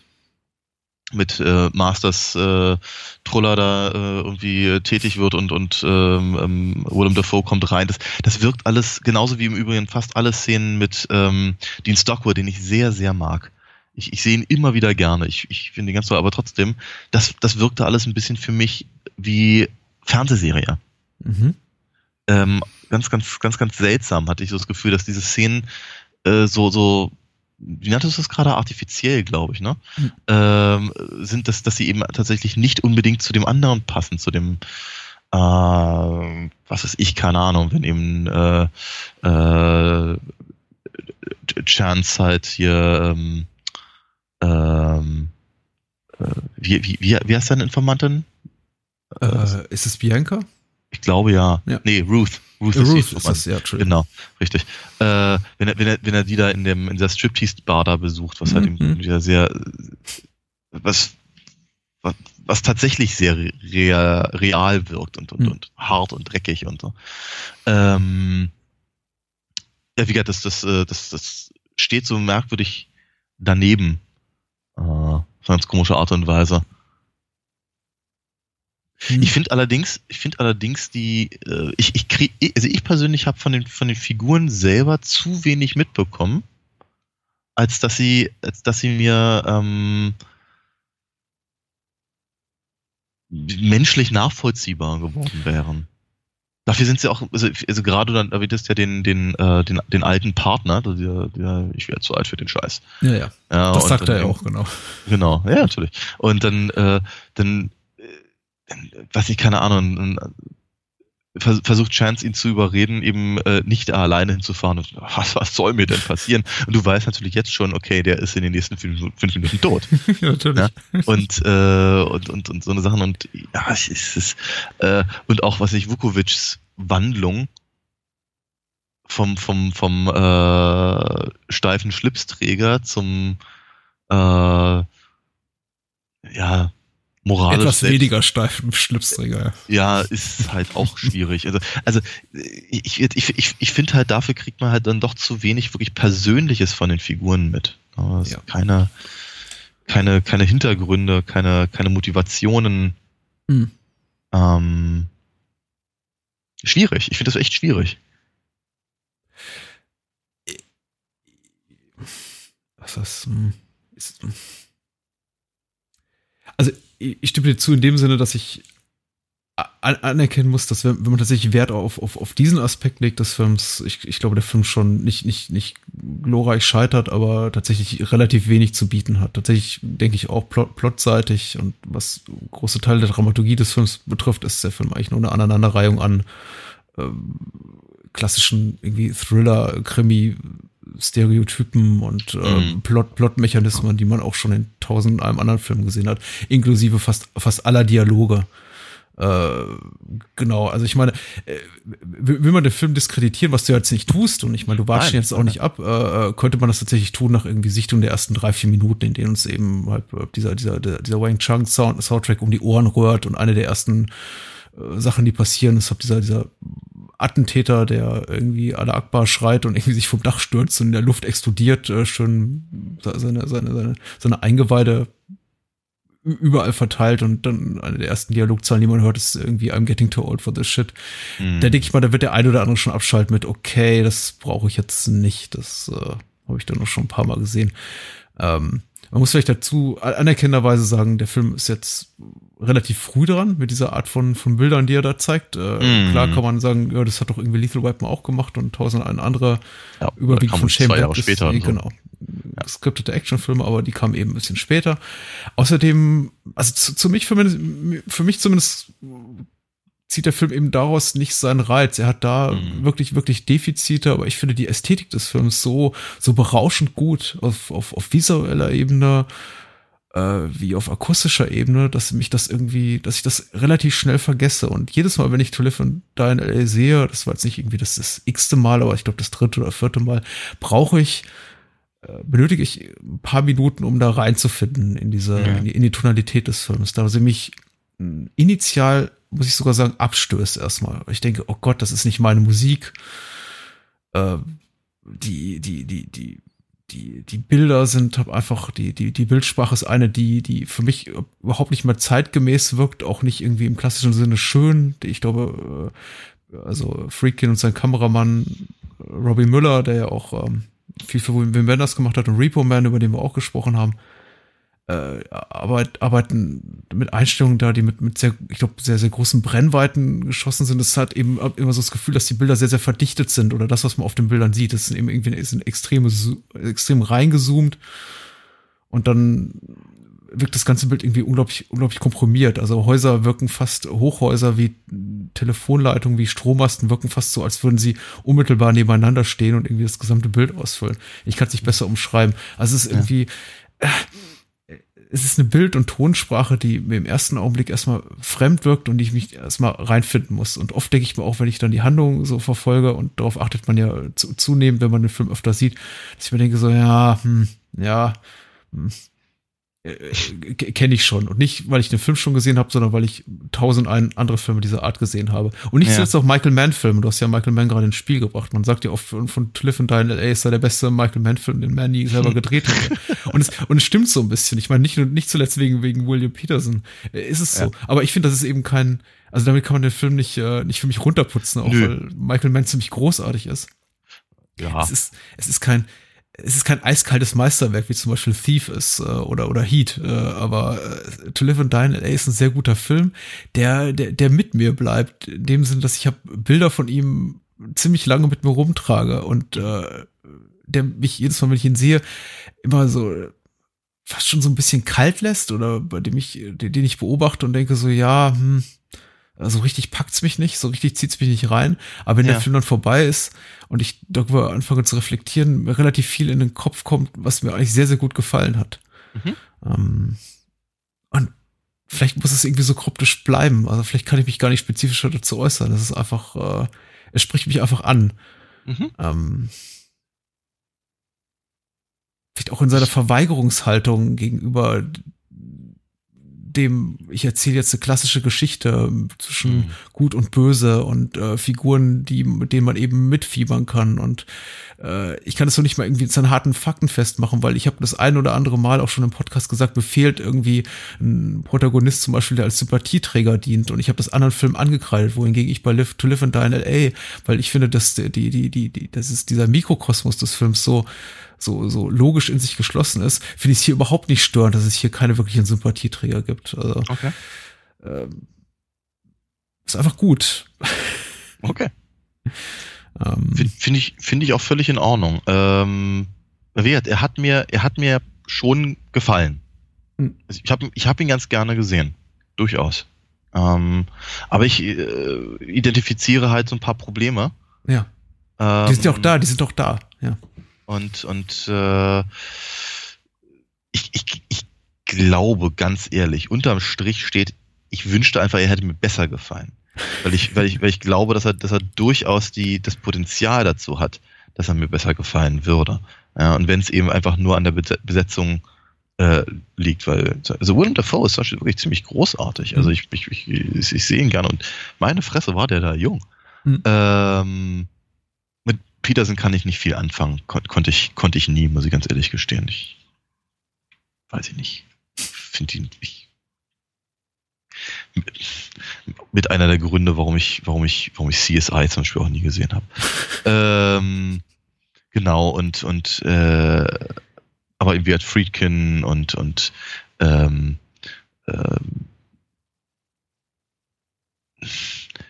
mit äh, Masters äh, Troller da äh, irgendwie tätig wird und und ähm, ähm, Willem Dafoe kommt rein. Das, das wirkt alles genauso wie im Übrigen fast alle Szenen mit ähm, Dean Stockwell, den ich sehr sehr mag. Ich, ich sehe ihn immer wieder gerne. Ich, ich finde ihn ganz toll, aber trotzdem, das das wirkte alles ein bisschen für mich wie Fernsehserie. Mhm. Ähm, ganz ganz ganz ganz seltsam hatte ich so das Gefühl, dass diese Szenen äh, so, so, wie nanntest du das gerade? Artifiziell, glaube ich, ne? Mhm. Ähm, sind das, dass sie eben tatsächlich nicht unbedingt zu dem anderen passen, zu dem, äh, was ist ich, keine Ahnung, wenn eben äh, äh, Chance halt hier ähm, ähm, äh, wie, wie, wie, wie heißt deine Informantin? Äh, ist es Bianca? Ich glaube ja. ja. Nee, Ruth. Ruth, Ruth ist, das, ja, Genau, richtig. Äh, wenn, er, wenn, er, wenn er die da in, dem, in der Striptease-Bar da besucht, was halt mhm. halt wieder sehr, was, was, was tatsächlich sehr real, real wirkt und, und, mhm. und hart und dreckig und so. Ähm, ja, wie gesagt, das, das, äh, das, das steht so merkwürdig daneben. Äh, auf ganz komische Art und Weise. Hm. Ich finde allerdings, ich finde allerdings die, äh, ich, ich krieg, also ich persönlich habe von den von den Figuren selber zu wenig mitbekommen, als dass sie, als dass sie mir ähm, menschlich nachvollziehbar geworden wären. Dafür sind sie auch, also, also gerade dann erwähntest ja den, den, äh, den, den alten Partner, der, der, ich wäre zu alt für den Scheiß. Ja, ja. ja das sagt er ja auch, genau. Genau, ja, natürlich. Und dann, äh, dann was ich keine Ahnung, versucht Chance ihn zu überreden, eben äh, nicht alleine hinzufahren. Und, was, was soll mir denn passieren? Und du weißt natürlich jetzt schon, okay, der ist in den nächsten fünf, fünf Minuten tot. ja, natürlich. Ja? Und, äh, und, und, und so eine Sachen. Und ja, es ist, äh, und auch was ich Vukovic's Wandlung vom, vom, vom äh, steifen Schlipsträger zum äh, ja, moralisch. Etwas selbst, weniger steifen Schlipsträger. Ja, ist halt auch schwierig. Also, also ich, ich, ich, ich finde halt, dafür kriegt man halt dann doch zu wenig wirklich Persönliches von den Figuren mit. Also ja. keine, keine, keine Hintergründe, keine, keine Motivationen. Mhm. Ähm, schwierig. Ich finde das echt schwierig. Was ist, ist also ich stimme dir zu in dem Sinne, dass ich anerkennen muss, dass wenn, wenn man tatsächlich Wert auf, auf, auf diesen Aspekt legt des Films, ich, ich glaube, der Film schon nicht, nicht, nicht glorreich scheitert, aber tatsächlich relativ wenig zu bieten hat. Tatsächlich denke ich auch plot, plotseitig und was große Teile der Dramaturgie des Films betrifft, ist der Film eigentlich nur eine Aneinanderreihung an ähm, klassischen irgendwie Thriller, Krimi, Stereotypen und äh, mhm. Plot, Plotmechanismen, die man auch schon in tausend einem anderen Film gesehen hat, inklusive fast, fast aller Dialoge. Äh, genau, also ich meine, äh, will man den Film diskreditieren, was du jetzt nicht tust, und ich meine, du wartest jetzt auch nicht ab, äh, äh, könnte man das tatsächlich tun nach irgendwie Sichtung der ersten drei, vier Minuten, in denen uns eben halt äh, dieser, dieser, dieser Wang Chung Sound, Soundtrack um die Ohren rührt und eine der ersten Sachen, die passieren, ist halt dieser, dieser Attentäter, der irgendwie alle Akbar schreit und irgendwie sich vom Dach stürzt und in der Luft explodiert, äh, schön seine, seine, seine, seine Eingeweide überall verteilt und dann eine der ersten Dialogzahlen, die man hört, ist irgendwie I'm getting too old for this shit. Mhm. Da denke ich mal, da wird der eine oder andere schon abschalten mit, okay, das brauche ich jetzt nicht. Das äh, habe ich dann noch schon ein paar Mal gesehen. Ähm, man muss vielleicht dazu anerkennenderweise sagen, der Film ist jetzt relativ früh dran mit dieser Art von, von Bildern, die er da zeigt. Äh, mm. Klar kann man sagen, ja, das hat doch irgendwie Lethal Weapon auch gemacht und tausend ein andere ja, überwiegend von Shane zwei Jahre später. Nee, genau. geskriptete Actionfilme, aber die kamen eben ein bisschen später. Außerdem, also zu, zu mich, für, für mich zumindest zieht der Film eben daraus nicht seinen Reiz. Er hat da mhm. wirklich, wirklich Defizite, aber ich finde die Ästhetik des Films so, so berauschend gut auf, auf, auf visueller Ebene, äh, wie auf akustischer Ebene, dass mich das irgendwie, dass ich das relativ schnell vergesse. Und jedes Mal, wenn ich To Live and Die in LA sehe, das war jetzt nicht irgendwie das, das x-te Mal, aber ich glaube das dritte oder vierte Mal, brauche ich äh, benötige ich ein paar Minuten, um da reinzufinden in diese, ja. in, die, in die Tonalität des Films. Da sie mich initial muss ich sogar sagen, abstößt erstmal. Ich denke, oh Gott, das ist nicht meine Musik. Äh, die, die, die, die, die, die Bilder sind einfach, die, die, die Bildsprache ist eine, die, die für mich überhaupt nicht mehr zeitgemäß wirkt, auch nicht irgendwie im klassischen Sinne schön. Ich glaube, äh, also Freakin und sein Kameramann Robbie Müller, der ja auch ähm, viel für Wim Wenders gemacht hat und Repo Man, über den wir auch gesprochen haben, äh, arbeit, arbeiten mit Einstellungen da, die mit, mit sehr, ich glaube, sehr, sehr großen Brennweiten geschossen sind. Es hat eben immer so das Gefühl, dass die Bilder sehr, sehr verdichtet sind oder das, was man auf den Bildern sieht, das sind eben irgendwie sind extrem, extrem reingezoomt und dann wirkt das ganze Bild irgendwie unglaublich, unglaublich komprimiert. Also Häuser wirken fast, Hochhäuser wie Telefonleitungen, wie Strommasten wirken fast so, als würden sie unmittelbar nebeneinander stehen und irgendwie das gesamte Bild ausfüllen. Ich kann es nicht besser umschreiben. Also es ist irgendwie, ja. Es ist eine Bild- und Tonsprache, die mir im ersten Augenblick erstmal fremd wirkt und die ich mich erstmal reinfinden muss. Und oft denke ich mir auch, wenn ich dann die Handlung so verfolge und darauf achtet man ja zunehmend, wenn man den Film öfter sieht, dass ich mir denke so, ja, hm, ja, hm, äh, äh, kenne ich schon. Und nicht, weil ich den Film schon gesehen habe, sondern weil ich tausend andere Filme dieser Art gesehen habe. Und nicht ja. zuletzt auch Michael Mann-Filme. Du hast ja Michael Mann gerade ins Spiel gebracht. Man sagt ja oft von, von Cliff and Die in L.A. ist er der beste Michael Mann-Film, den Mann nie selber gedreht hat. und, es, und es stimmt so ein bisschen. Ich meine, nicht, nicht zuletzt wegen, wegen William Peterson äh, ist es so. Ja. Aber ich finde, das ist eben kein, also damit kann man den Film nicht, äh, nicht für mich runterputzen, auch Nö. weil Michael Mann ziemlich großartig ist. Ja. Es ist, es ist kein, es ist kein eiskaltes Meisterwerk, wie zum Beispiel Thief ist äh, oder, oder Heat, äh, aber äh, To Live and Die in LA ist ein sehr guter Film, der, der, der mit mir bleibt, in dem Sinne, dass ich habe Bilder von ihm ziemlich lange mit mir rumtrage und äh, der mich jedes Mal, wenn ich ihn sehe, immer so fast schon so ein bisschen kalt lässt oder bei dem ich, den ich beobachte und denke so, ja, hm, so richtig packt's mich nicht, so richtig zieht's mich nicht rein. Aber wenn ja. der Film dann vorbei ist und ich darüber anfange zu reflektieren, mir relativ viel in den Kopf kommt, was mir eigentlich sehr, sehr gut gefallen hat. Mhm. Ähm, und vielleicht muss es irgendwie so kryptisch bleiben. Also vielleicht kann ich mich gar nicht spezifischer dazu äußern. Das ist einfach, äh, es spricht mich einfach an. Mhm. Ähm, vielleicht auch in seiner Verweigerungshaltung gegenüber dem, ich erzähle jetzt eine klassische Geschichte zwischen mhm. Gut und Böse und äh, Figuren, die, mit denen man eben mitfiebern kann. Und äh, ich kann es so nicht mal irgendwie an harten Fakten festmachen, weil ich habe das ein oder andere Mal auch schon im Podcast gesagt, mir fehlt irgendwie ein Protagonist zum Beispiel, der als Sympathieträger dient. Und ich habe das anderen Film angekreidet, wohingegen ich bei Live to Live and Die in L.A., weil ich finde, dass die, die, die, die, das ist dieser Mikrokosmos des Films so so, so logisch in sich geschlossen ist, finde ich es hier überhaupt nicht störend, dass es hier keine wirklichen Sympathieträger gibt. Also, okay. Ähm, ist einfach gut. Okay. ähm, finde ich, finde ich auch völlig in Ordnung. Ähm, er hat mir, er hat mir schon gefallen. Hm. Also ich habe ich hab ihn ganz gerne gesehen. Durchaus. Ähm, aber ich äh, identifiziere halt so ein paar Probleme. Ja. die sind ja auch ähm, da, die sind doch da, ja. Und, und äh, ich, ich, ich glaube, ganz ehrlich, unterm Strich steht, ich wünschte einfach, er hätte mir besser gefallen. Weil ich, weil ich, weil ich glaube, dass er, dass er durchaus die, das Potenzial dazu hat, dass er mir besser gefallen würde. Ja, und wenn es eben einfach nur an der Besetzung äh, liegt, weil also Willem Dafoe ist wirklich ziemlich großartig. Also ich, ich, ich, ich sehe ihn gerne und meine Fresse war der da jung. Mhm. Ähm, Peterson kann ich nicht viel anfangen. Kon konnte ich, konnte ich nie, muss ich ganz ehrlich gestehen. Ich weiß ich nicht. Finde ihn, ich, mit einer der Gründe, warum ich, warum ich, warum ich CSI zum Beispiel auch nie gesehen habe. ähm, genau, und, und, äh, aber irgendwie hat Friedkin und, und, ähm, ähm,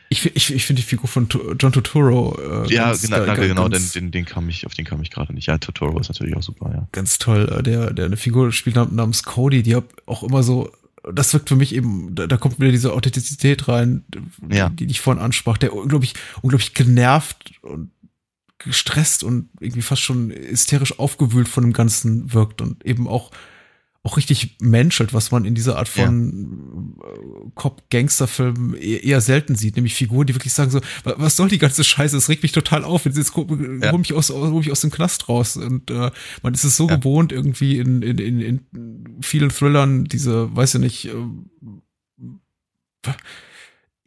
ich Ich, ich, finde die Figur von John Totoro. Äh, ja, ganz, genau, danke, genau, den, den, den kam ich, auf den kam ich gerade nicht. Ja, Totoro ist natürlich auch super, ja. Ganz toll. Äh, der, der eine Figur spielt namens Cody, die auch immer so das wirkt für mich eben, da, da kommt wieder diese Authentizität rein, ja. die, die ich vorhin ansprach, der unglaublich, unglaublich genervt und gestresst und irgendwie fast schon hysterisch aufgewühlt von dem Ganzen wirkt und eben auch auch richtig menschelt, was man in dieser Art von ja. Äh, Cop-Gangster-Filmen eher, selten sieht, nämlich Figuren, die wirklich sagen so, was soll die ganze Scheiße, es regt mich total auf, jetzt, jetzt hol, ja. mich aus, hol mich aus dem Knast raus und äh, man ist es so ja. gewohnt irgendwie in, in, in, in vielen Thrillern diese, weiß ich nicht, äh,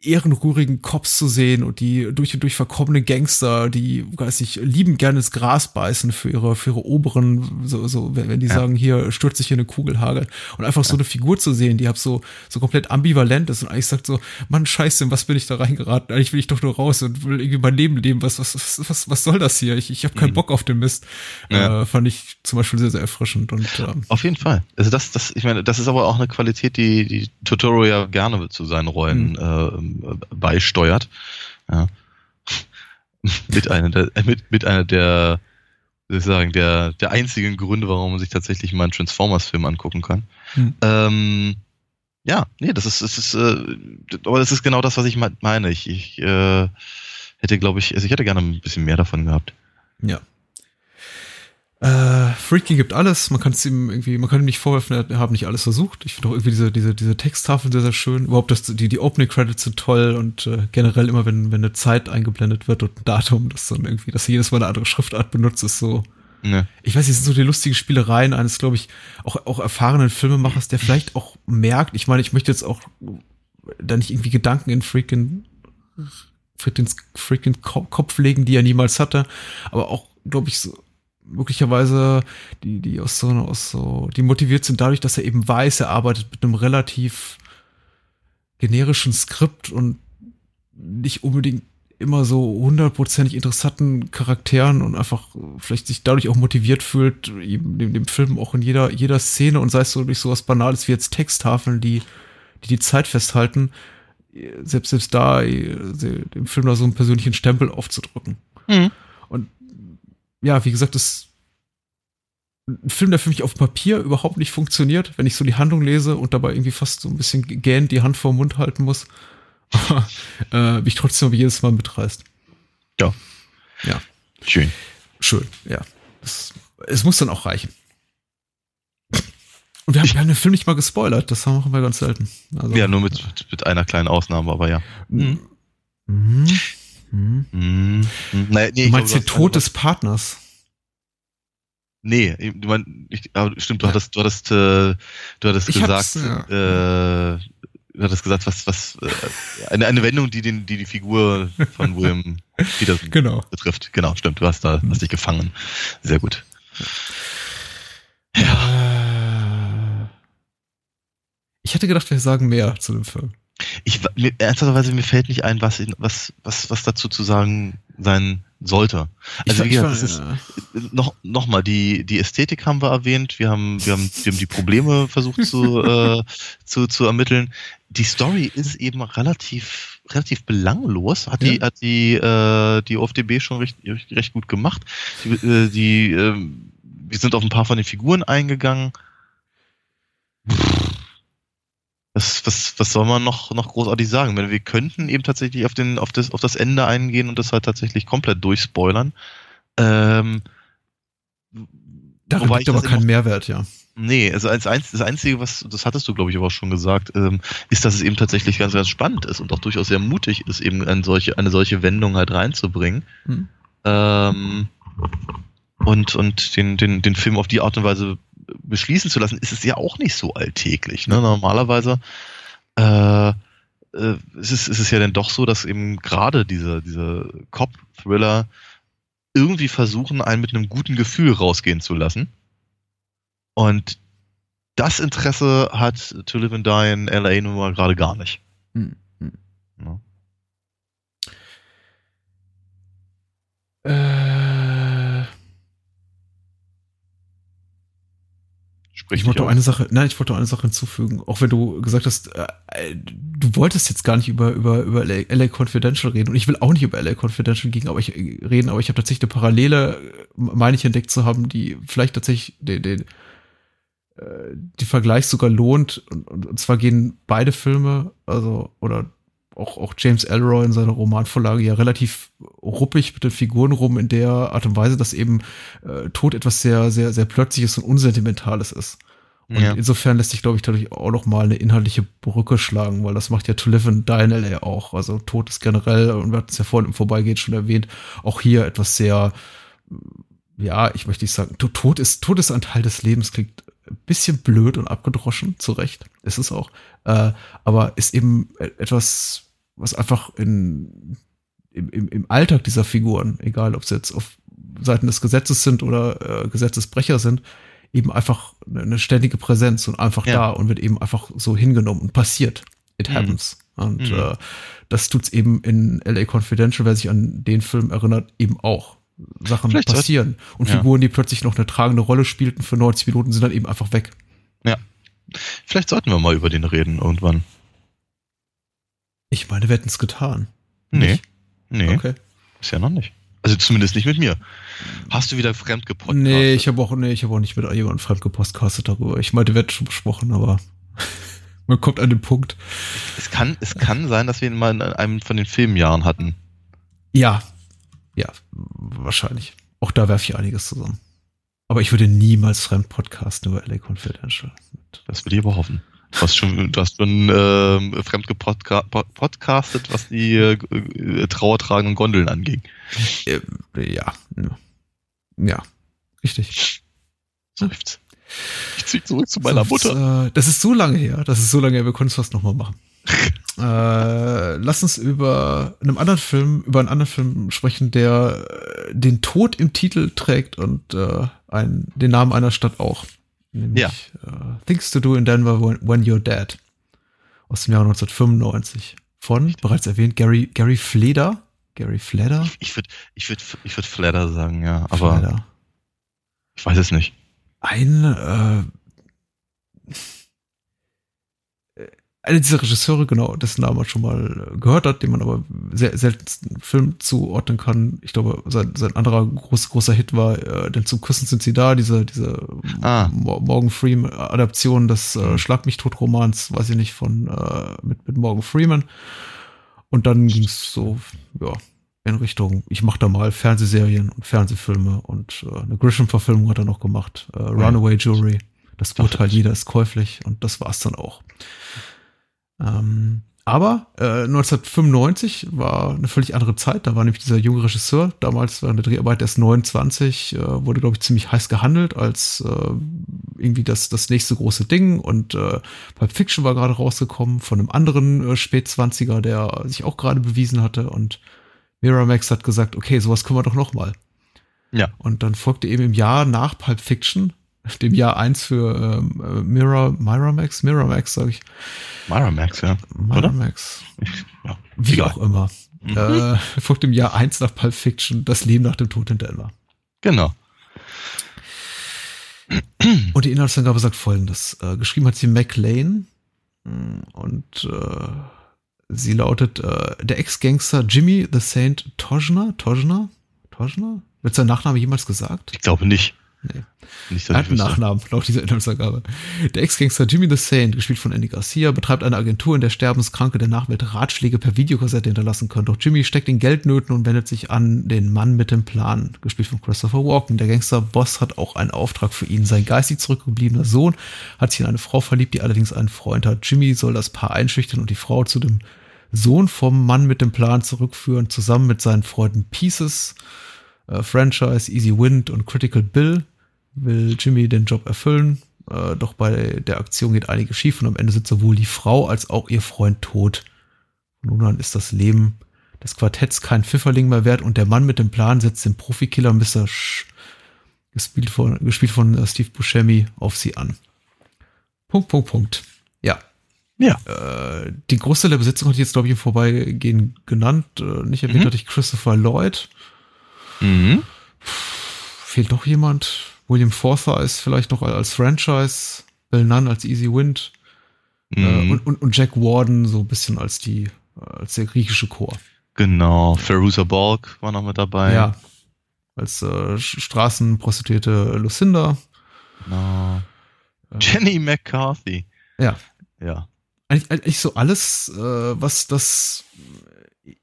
ehrenrührigen Cops zu sehen und die durch und durch verkommene Gangster, die, weiß ich, lieben gerne das Gras beißen für ihre, für ihre Oberen, so, so, wenn, wenn die ja. sagen, hier stürzt sich hier eine Kugelhagel. Und einfach so eine Figur zu sehen, die hab so, so komplett ambivalent ist und eigentlich sagt so, Mann, scheiße, was bin ich da reingeraten? Eigentlich will ich doch nur raus und will irgendwie mein Leben leben. Was, was, was, was, was soll das hier? Ich, ich habe keinen mhm. Bock auf den Mist. Ja. Äh, fand ich zum Beispiel sehr, sehr erfrischend. Und, ähm, auf jeden Fall. Also das, das, ich meine, das ist aber auch eine Qualität, die, die Totoro ja gerne zu seinen Rollen mhm. äh, beisteuert. Ja. mit einer der, mit, mit einer der, soll ich sagen, der, der einzigen Gründe, warum man sich tatsächlich mal einen Transformers-Film angucken kann. Hm. Ähm, ja, nee, das ist, das ist, äh, aber das ist genau das, was ich meine. Ich, ich äh, hätte, glaube ich, also ich hätte gerne ein bisschen mehr davon gehabt. Ja. Äh, Freaky gibt alles, man kann es ihm irgendwie, man kann ihm nicht vorwerfen, er hat nicht alles versucht. Ich finde auch irgendwie diese, diese, diese Texttafel sehr, sehr schön. Überhaupt, dass die, die Opening Credits sind toll und äh, generell immer, wenn, wenn eine Zeit eingeblendet wird und ein Datum, dass dann irgendwie, dass jedes Mal eine andere Schriftart benutzt, ist so. Ne. Ich weiß, es sind so die lustigen Spielereien eines, glaube ich, auch, auch erfahrenen Filmemachers, der vielleicht auch merkt, ich meine, ich möchte jetzt auch da nicht irgendwie Gedanken in freaking, freaking, freaking Kopf legen, die er niemals hatte, aber auch, glaube ich, so möglicherweise, die, die aus so, aus so, die motiviert sind dadurch, dass er eben weiß, er arbeitet mit einem relativ generischen Skript und nicht unbedingt immer so hundertprozentig interessanten Charakteren und einfach vielleicht sich dadurch auch motiviert fühlt, eben dem, dem Film auch in jeder, jeder Szene und sei es so durch sowas Banales wie jetzt Texttafeln, die, die die Zeit festhalten, selbst, selbst da dem Film da so einen persönlichen Stempel aufzudrücken. Mhm. Ja, wie gesagt, das ein Film, der für mich auf Papier überhaupt nicht funktioniert, wenn ich so die Handlung lese und dabei irgendwie fast so ein bisschen gähnt die Hand vor den Mund halten muss, äh, mich trotzdem aber jedes Mal mitreißt. Ja. Ja. Schön. Schön, ja. Das, es muss dann auch reichen. Und wir haben, wir haben den Film nicht mal gespoilert, das machen wir ganz selten. Also, ja, nur mit, mit einer kleinen Ausnahme, aber ja. Mhm. Mhm. Hm. Hm. Naja, nee, du meinst den Tod des Partners? Nee, du meinst, ich, aber stimmt, du hattest, du hattest, äh, du hattest ich gesagt, ja. äh, du hattest gesagt, was, was, äh, eine, eine Wendung, die den, die die Figur von William Peterson genau. betrifft. Genau, stimmt, du hast da, hast dich gefangen. Sehr gut. Ja. Ich hätte gedacht, wir sagen mehr zu dem Film. Ich, mir, ernsthafterweise, mir fällt nicht ein, was, was, was, was dazu zu sagen sein sollte. Also, wie gesagt, das ist, noch, noch mal, die, die Ästhetik haben wir erwähnt, wir haben, wir haben, wir haben die Probleme versucht zu, äh, zu, zu ermitteln. Die Story ist eben relativ, relativ belanglos, hat die, hat die, äh, die OFDB schon recht, recht gut gemacht. Die, äh, die äh, wir sind auf ein paar von den Figuren eingegangen. Pff was, was, was soll man noch, noch großartig sagen? Wenn wir könnten eben tatsächlich auf, den, auf, das, auf das Ende eingehen und das halt tatsächlich komplett durchspoilern. Ähm, Darin liegt aber kein Mehrwert, ja. Nee, also als eins, das Einzige, was, das hattest du, glaube ich, aber auch schon gesagt, ähm, ist, dass es eben tatsächlich ganz, ganz spannend ist und auch durchaus sehr mutig ist, eben eine solche, eine solche Wendung halt reinzubringen. Hm. Ähm, und, und den, den, den Film auf die Art und Weise beschließen zu lassen, ist es ja auch nicht so alltäglich. Ne? Normalerweise äh, äh, ist, es, ist es ja dann doch so, dass eben gerade diese, diese Cop-Thriller irgendwie versuchen, einen mit einem guten Gefühl rausgehen zu lassen. Und das Interesse hat To Live and Die in LA nun mal gerade gar nicht. Hm. hm. Ja. Äh, Sprich ich wollte noch eine Sache, nein, ich wollte noch eine Sache hinzufügen. Auch wenn du gesagt hast, äh, du wolltest jetzt gar nicht über, über, über LA, LA Confidential reden und ich will auch nicht über LA Confidential gegen, aber ich reden, aber ich habe tatsächlich eine Parallele, meine ich, entdeckt zu haben, die vielleicht tatsächlich den, den, äh, die Vergleich sogar lohnt. Und, und, und zwar gehen beide Filme, also, oder auch, auch James Elroy in seiner Romanvorlage ja relativ ruppig mit den Figuren rum in der Art und Weise, dass eben äh, Tod etwas sehr, sehr, sehr plötzliches und unsentimentales ist. Und ja. insofern lässt sich, glaube ich, dadurch auch noch mal eine inhaltliche Brücke schlagen, weil das macht ja To Live and Die in L.A. auch. Also Tod ist generell, und wir hatten es ja vorhin im Vorbeigehen schon erwähnt, auch hier etwas sehr, ja, ich möchte nicht sagen, Tod ist, Tod ist ein Teil des Lebens, klingt bisschen blöd und abgedroschen, zu Recht, ist es auch, äh, aber ist eben etwas, was einfach in, im, im, im Alltag dieser Figuren, egal ob sie jetzt auf Seiten des Gesetzes sind oder äh, Gesetzesbrecher sind, eben einfach eine ständige Präsenz und einfach ja. da und wird eben einfach so hingenommen und passiert. It mhm. happens. Und mhm. äh, das tut's eben in LA Confidential, wer sich an den Film erinnert, eben auch. Sachen Vielleicht passieren. Und ja. Figuren, die plötzlich noch eine tragende Rolle spielten für 90 Minuten, sind dann eben einfach weg. Ja. Vielleicht sollten wir mal über den reden irgendwann. Ich meine, wir hätten es getan. Nee. Nicht? Nee. Okay. Ist ja noch nicht. Also zumindest nicht mit mir. Hast du wieder fremd gepodcastet? Nee, ich habe auch, nee, ich hab auch nicht mit jemandem fremd gepodcastet darüber. Ich meinte, wir hätten schon besprochen, aber man kommt an den Punkt. Es kann, es kann sein, dass wir ihn mal in einem von den Filmjahren hatten. Ja. Ja, wahrscheinlich. Auch da werfe ich einiges zusammen. Aber ich würde niemals fremd podcasten über LA Confidential. Das würde ich aber hoffen. Du hast schon, du hast schon äh, fremd gepodcastet, was die äh, trauertragenden Gondeln anging. Äh, ja. Ja. Richtig. Seufzt. Ich zieh zurück zu meiner so, Mutter. Äh, das ist so lange her. Das ist so lange her. Wir können es fast nochmal machen. Äh, lass uns über einen anderen Film, über einen anderen Film sprechen, der äh, den Tod im Titel trägt und äh, ein, den Namen einer Stadt auch. Nämlich ja. uh, Things to Do in Denver when, when, You're Dead. Aus dem Jahr 1995. Von, bereits erwähnt, Gary, Gary Fleder. Gary Fleder? Ich würde ich würd, ich würd Fleder sagen, ja. Aber Fleder. ich weiß es nicht. Ein äh, einer dieser Regisseure, genau, dessen Namen man schon mal äh, gehört hat, den man aber sehr selten Film zuordnen kann. Ich glaube, sein, sein anderer groß, großer Hit war, äh, denn zum Küssen sind sie da, diese, diese ah. Morgan Freeman-Adaption des äh, mhm. Schlag mich tot Romans, weiß ich nicht, von äh, mit, mit Morgan Freeman. Und dann ging es so, ja, in Richtung, ich mache da mal Fernsehserien und Fernsehfilme und äh, eine Grisham-Verfilmung hat er noch gemacht, äh, Runaway Jury. Das Urteil jeder ist käuflich und das war's dann auch. Ähm, aber äh, 1995 war eine völlig andere Zeit. Da war nämlich dieser junge Regisseur, damals war eine Dreharbeit erst 29, äh, wurde, glaube ich, ziemlich heiß gehandelt als äh, irgendwie das, das nächste große Ding. Und äh, Pulp Fiction war gerade rausgekommen von einem anderen äh, Spätzwanziger, der sich auch gerade bewiesen hatte. Und Miramax hat gesagt, okay, sowas können wir doch noch mal. Ja. Und dann folgte eben im Jahr nach Pulp Fiction dem Jahr 1 für äh, Mirror, Miramax, Miramax, sage ich. Miramax, ja. Miramax. Ja, Wie egal. auch immer. Mhm. Äh, folgt im Jahr 1 nach Pulp Fiction, das Leben nach dem Tod in Denver. Genau. Und die Inhaltsangabe sagt folgendes. Äh, geschrieben hat sie McLean und äh, sie lautet äh, der Ex-Gangster Jimmy the Saint Tojner. Tojner? Tojner? Wird sein Nachname jemals gesagt? Ich glaube nicht. Nee. Nicht, er hat einen Nachnamen, laut dieser Inhaltsangabe. Der Ex-Gangster Jimmy the Saint, gespielt von Andy Garcia, betreibt eine Agentur, in der Sterbenskranke der Nachwelt Ratschläge per Videokassette hinterlassen können. Doch Jimmy steckt in Geldnöten und wendet sich an den Mann mit dem Plan, gespielt von Christopher Walken. Der Gangster-Boss hat auch einen Auftrag für ihn. Sein geistig zurückgebliebener Sohn hat sich in eine Frau verliebt, die allerdings einen Freund hat. Jimmy soll das Paar einschüchtern und die Frau zu dem Sohn vom Mann mit dem Plan zurückführen, zusammen mit seinen Freunden Pieces, äh, Franchise, Easy Wind und Critical Bill will Jimmy den Job erfüllen, äh, doch bei der Aktion geht einiges schief und am Ende sind sowohl die Frau als auch ihr Freund tot. nun an ist das Leben des Quartetts kein Pfifferling mehr wert und der Mann mit dem Plan setzt den Profikiller Mr. Sch gespielt von, gespielt von äh, Steve Buscemi auf sie an. Punkt, Punkt, Punkt. Ja. Ja. Äh, die Großteil der Besetzung hatte ich jetzt, glaube ich, im Vorbeigehen genannt. Äh, nicht erwähnt mhm. hatte ich Christopher Lloyd. Mhm. Fehlt noch jemand? William Forsythe ist vielleicht noch als Franchise, Bill Nunn als Easy Wind. Mhm. und, und, und Jack Warden so ein bisschen als die, als der griechische Chor. Genau, Feruza Balk war noch mit dabei. Ja. Als äh, Straßenprostituierte Lucinda. Genau. Jenny McCarthy. Ja. Ja. Eigentlich, eigentlich so alles, äh, was das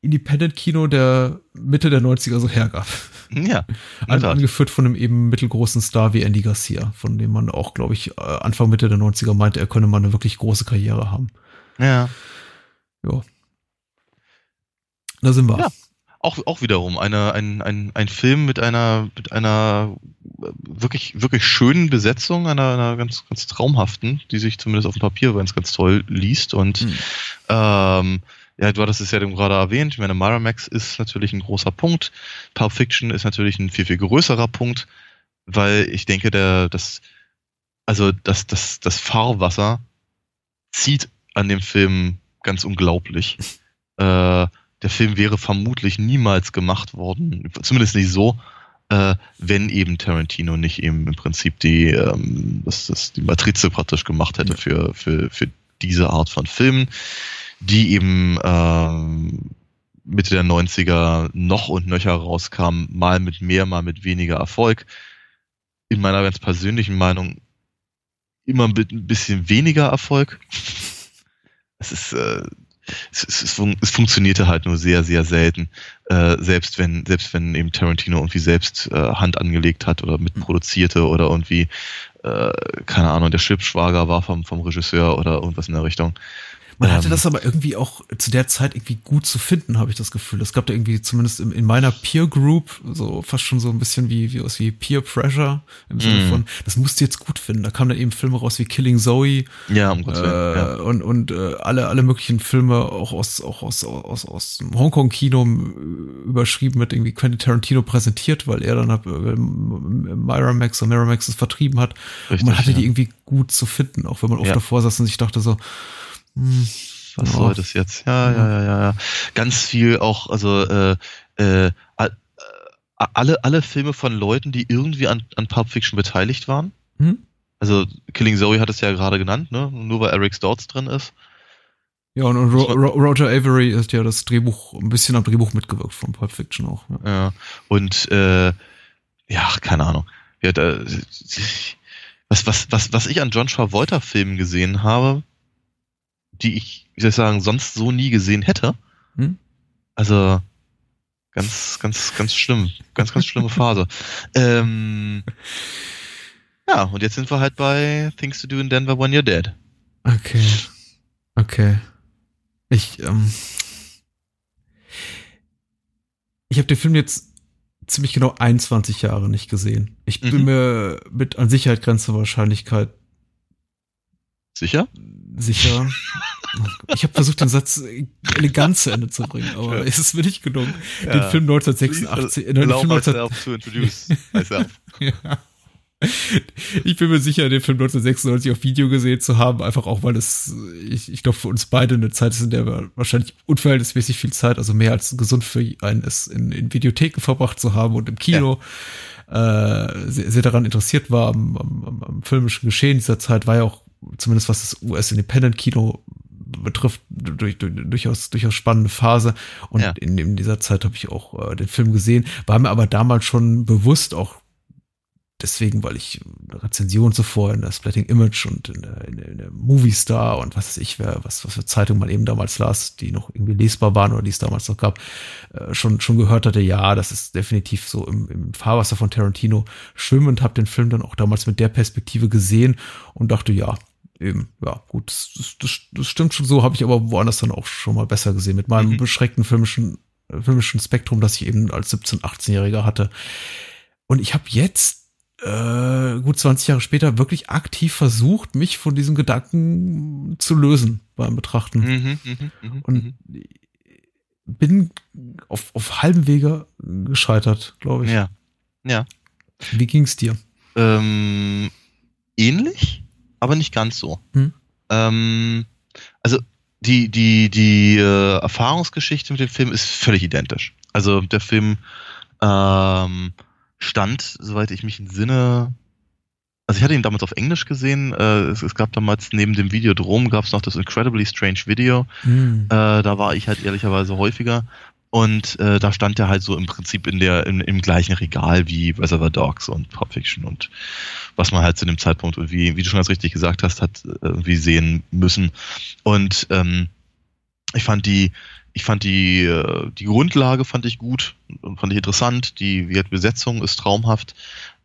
Independent-Kino der Mitte der 90er so hergab. Ja. Also angeführt von einem eben mittelgroßen Star wie Andy Garcia, von dem man auch, glaube ich, äh, Anfang Mitte der 90er meinte, er könne mal eine wirklich große Karriere haben. Ja. Ja. Da sind wir. Ja. Auch, auch wiederum eine, ein, ein, ein Film mit einer, mit einer wirklich, wirklich schönen Besetzung, einer, einer ganz, ganz traumhaften, die sich zumindest auf dem Papier ganz, ganz toll liest. Und mhm. ähm, ja, du hattest es ja gerade erwähnt. Ich meine, Miramax ist natürlich ein großer Punkt. Pulp Fiction ist natürlich ein viel, viel größerer Punkt, weil ich denke, der, das, also das, das, das Fahrwasser zieht an dem Film ganz unglaublich. äh, der Film wäre vermutlich niemals gemacht worden, zumindest nicht so, äh, wenn eben Tarantino nicht eben im Prinzip die, ähm, das, das, die Matrize praktisch gemacht hätte für, für, für diese Art von Filmen, die eben ähm, Mitte der 90er noch und nöcher rauskamen, mal mit mehr, mal mit weniger Erfolg. In meiner ganz persönlichen Meinung immer ein bisschen weniger Erfolg. Es ist, äh, es, es, es, funktionierte halt nur sehr, sehr selten. Äh, selbst wenn, selbst wenn eben Tarantino irgendwie selbst äh, Hand angelegt hat oder mitproduzierte oder irgendwie, äh, keine Ahnung, der Schwibschwager war vom, vom Regisseur oder irgendwas in der Richtung. Man hatte ähm, das aber irgendwie auch zu der Zeit irgendwie gut zu finden, habe ich das Gefühl. Es gab da irgendwie zumindest in, in, meiner Peer Group so fast schon so ein bisschen wie, wie aus wie Peer Pressure im Sinne mm. von, das musst du jetzt gut finden. Da kamen dann eben Filme raus wie Killing Zoe. Ja, um Gottes Willen. Äh, ja. Und, und äh, alle, alle möglichen Filme auch aus, auch aus, aus, aus dem Hongkong-Kino überschrieben mit irgendwie Quentin Tarantino präsentiert, weil er dann äh, Miramax und Miramax es vertrieben hat. Richtig, und man hatte ja. die irgendwie gut zu finden, auch wenn man oft ja. davor saß und sich dachte so, hm, was soll das jetzt? Ja, ja, ja, ja, ja. Ganz viel auch, also äh, äh, alle, alle Filme von Leuten, die irgendwie an, an Pulp Fiction beteiligt waren. Hm? Also Killing Zoe hat es ja gerade genannt, ne? Nur weil Eric Stoltz drin ist. Ja, und, und Ro Ro Roger Avery ist ja das Drehbuch, ein bisschen am Drehbuch mitgewirkt von Pulp Fiction auch. Ja, ja. und äh, ja, keine Ahnung. Ja, da, was, was, was, was ich an John Travolta-Filmen gesehen habe, die ich, wie soll ich sagen, sonst so nie gesehen hätte. Hm? Also ganz, ganz, ganz schlimm. Ganz, ganz schlimme Phase. ähm, ja, und jetzt sind wir halt bei Things to Do in Denver When You're Dead. Okay. Okay. Ich, ähm, ich habe den Film jetzt ziemlich genau 21 Jahre nicht gesehen. Ich bin mhm. mir mit an Sicherheit grenzender Wahrscheinlichkeit sicher sicher. Ich habe versucht, den Satz elegant zu Ende zu bringen, aber ja. es ist mir nicht gelungen. Ja. Den Film 1986. Äh, den Film 19, to introduce ja. Ich bin mir sicher, den Film 1996 auf Video gesehen zu haben, einfach auch, weil es, ich, ich glaube, für uns beide eine Zeit ist, in der wir wahrscheinlich unverhältnismäßig viel Zeit, also mehr als gesund für einen ist, in, in Videotheken verbracht zu haben und im Kino. Ja. Äh, sehr, sehr daran interessiert war am, am, am filmischen Geschehen dieser Zeit, war ja auch zumindest was das US-Independent-Kino betrifft, durch, durch, durchaus, durchaus spannende Phase. Und ja. in, in, dieser Zeit habe ich auch äh, den Film gesehen, war mir aber damals schon bewusst, auch deswegen, weil ich Rezensionen zuvor in der Splitting Image und in der, in der, in der Movie Star und was weiß ich, wer, was, was für Zeitungen man eben damals las, die noch irgendwie lesbar waren oder die es damals noch gab, äh, schon, schon gehört hatte, ja, das ist definitiv so im, im Fahrwasser von Tarantino schwimmend, habe den Film dann auch damals mit der Perspektive gesehen und dachte, ja, eben, ja, gut, das, das, das stimmt schon so, habe ich aber woanders dann auch schon mal besser gesehen, mit meinem mhm. beschränkten filmischen, filmischen Spektrum, das ich eben als 17-, 18-Jähriger hatte. Und ich habe jetzt, äh, gut 20 Jahre später, wirklich aktiv versucht, mich von diesem Gedanken zu lösen beim Betrachten. Mhm, mh, mh, Und mh. bin auf, auf halbem Wege gescheitert, glaube ich. Ja. Ja. Wie ging's dir? Ähm, ähnlich? Aber nicht ganz so. Hm. Ähm, also die, die, die äh, Erfahrungsgeschichte mit dem Film ist völlig identisch. Also der Film ähm, stand, soweit ich mich entsinne, also ich hatte ihn damals auf Englisch gesehen. Äh, es, es, gab damals neben dem Videodrom gab es noch das Incredibly Strange Video. Mhm. Äh, da war ich halt ehrlicherweise häufiger. Und äh, da stand er halt so im Prinzip in der, im, im gleichen Regal wie Reservoir Dogs und Pop Fiction und was man halt zu dem Zeitpunkt irgendwie, wie du schon ganz richtig gesagt hast, hat äh, irgendwie sehen müssen. Und ähm, ich fand die, ich fand die, äh, die Grundlage fand ich gut und fand ich interessant. Die, die Besetzung ist traumhaft.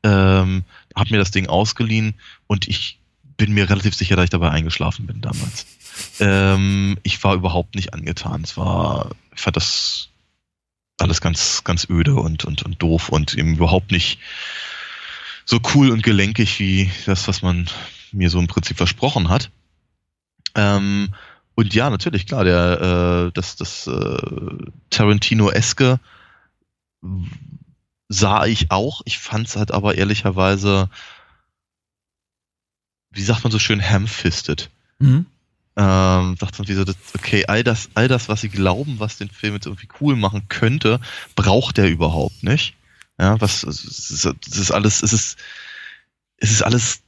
Ähm, hab mir das Ding ausgeliehen und ich bin mir relativ sicher, dass ich dabei eingeschlafen bin damals. Ähm, ich war überhaupt nicht angetan. Es war, ich fand das alles ganz, ganz öde und, und, und doof und eben überhaupt nicht so cool und gelenkig wie das, was man mir so im Prinzip versprochen hat. Ähm, und ja, natürlich, klar, der, äh, das, das äh, Tarantino-eske sah ich auch. Ich fand es halt aber ehrlicherweise, wie sagt man so schön, ham-fisted. Mhm ähm, sagt man so, okay, all das, all das, was sie glauben, was den Film jetzt irgendwie cool machen könnte, braucht er überhaupt nicht. Ja, was, es ist alles, es ist, es ist alles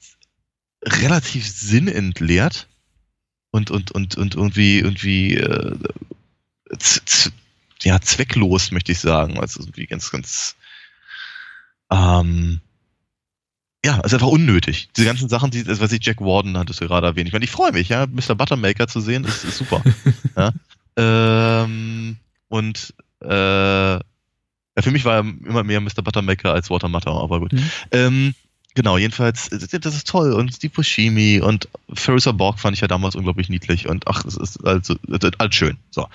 relativ sinnentleert und, und, und, und irgendwie, irgendwie, äh, ja, zwecklos, möchte ich sagen. Also irgendwie ganz, ganz, ähm, ja, ist einfach unnötig. Diese ganzen Sachen, die, was ich Jack Warden hattest du gerade erwähnt. Ich meine, ich freue mich, ja, Mr. Buttermaker zu sehen, ist, ist super. ja. ähm, und äh, ja, für mich war er immer mehr Mr. Buttermaker als Walter Matthau, aber gut. Mhm. Ähm, genau, jedenfalls, das ist toll. Und Steve Buscemi und Ferris Borg fand ich ja damals unglaublich niedlich und ach, es ist also, alles schön. So.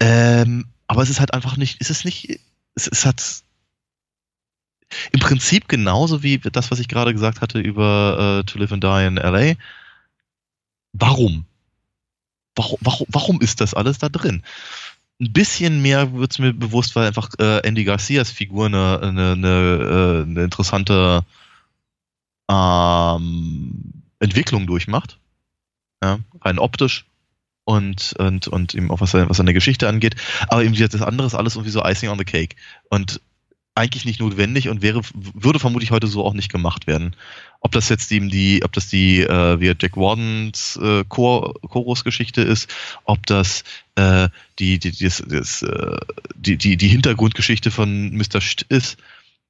Ähm, aber es ist halt einfach nicht, es ist nicht, es, es hat im Prinzip genauso wie das, was ich gerade gesagt hatte über äh, To Live and Die in LA. Warum? Warum, warum, warum ist das alles da drin? Ein bisschen mehr wird es mir bewusst, weil einfach äh, Andy Garcias Figur eine, eine, eine, äh, eine interessante ähm, Entwicklung durchmacht. Ja, rein optisch und, und, und eben auch was, was seine Geschichte angeht. Aber eben das andere ist alles irgendwie so Icing on the Cake. Und eigentlich nicht notwendig und wäre, würde vermutlich heute so auch nicht gemacht werden. Ob das jetzt eben die, ob das die, äh, wie Jack Wardens äh, Chorus-Geschichte ist, ob das äh, die, die, das, das, äh, die, die, die Hintergrundgeschichte von Mr. St ist,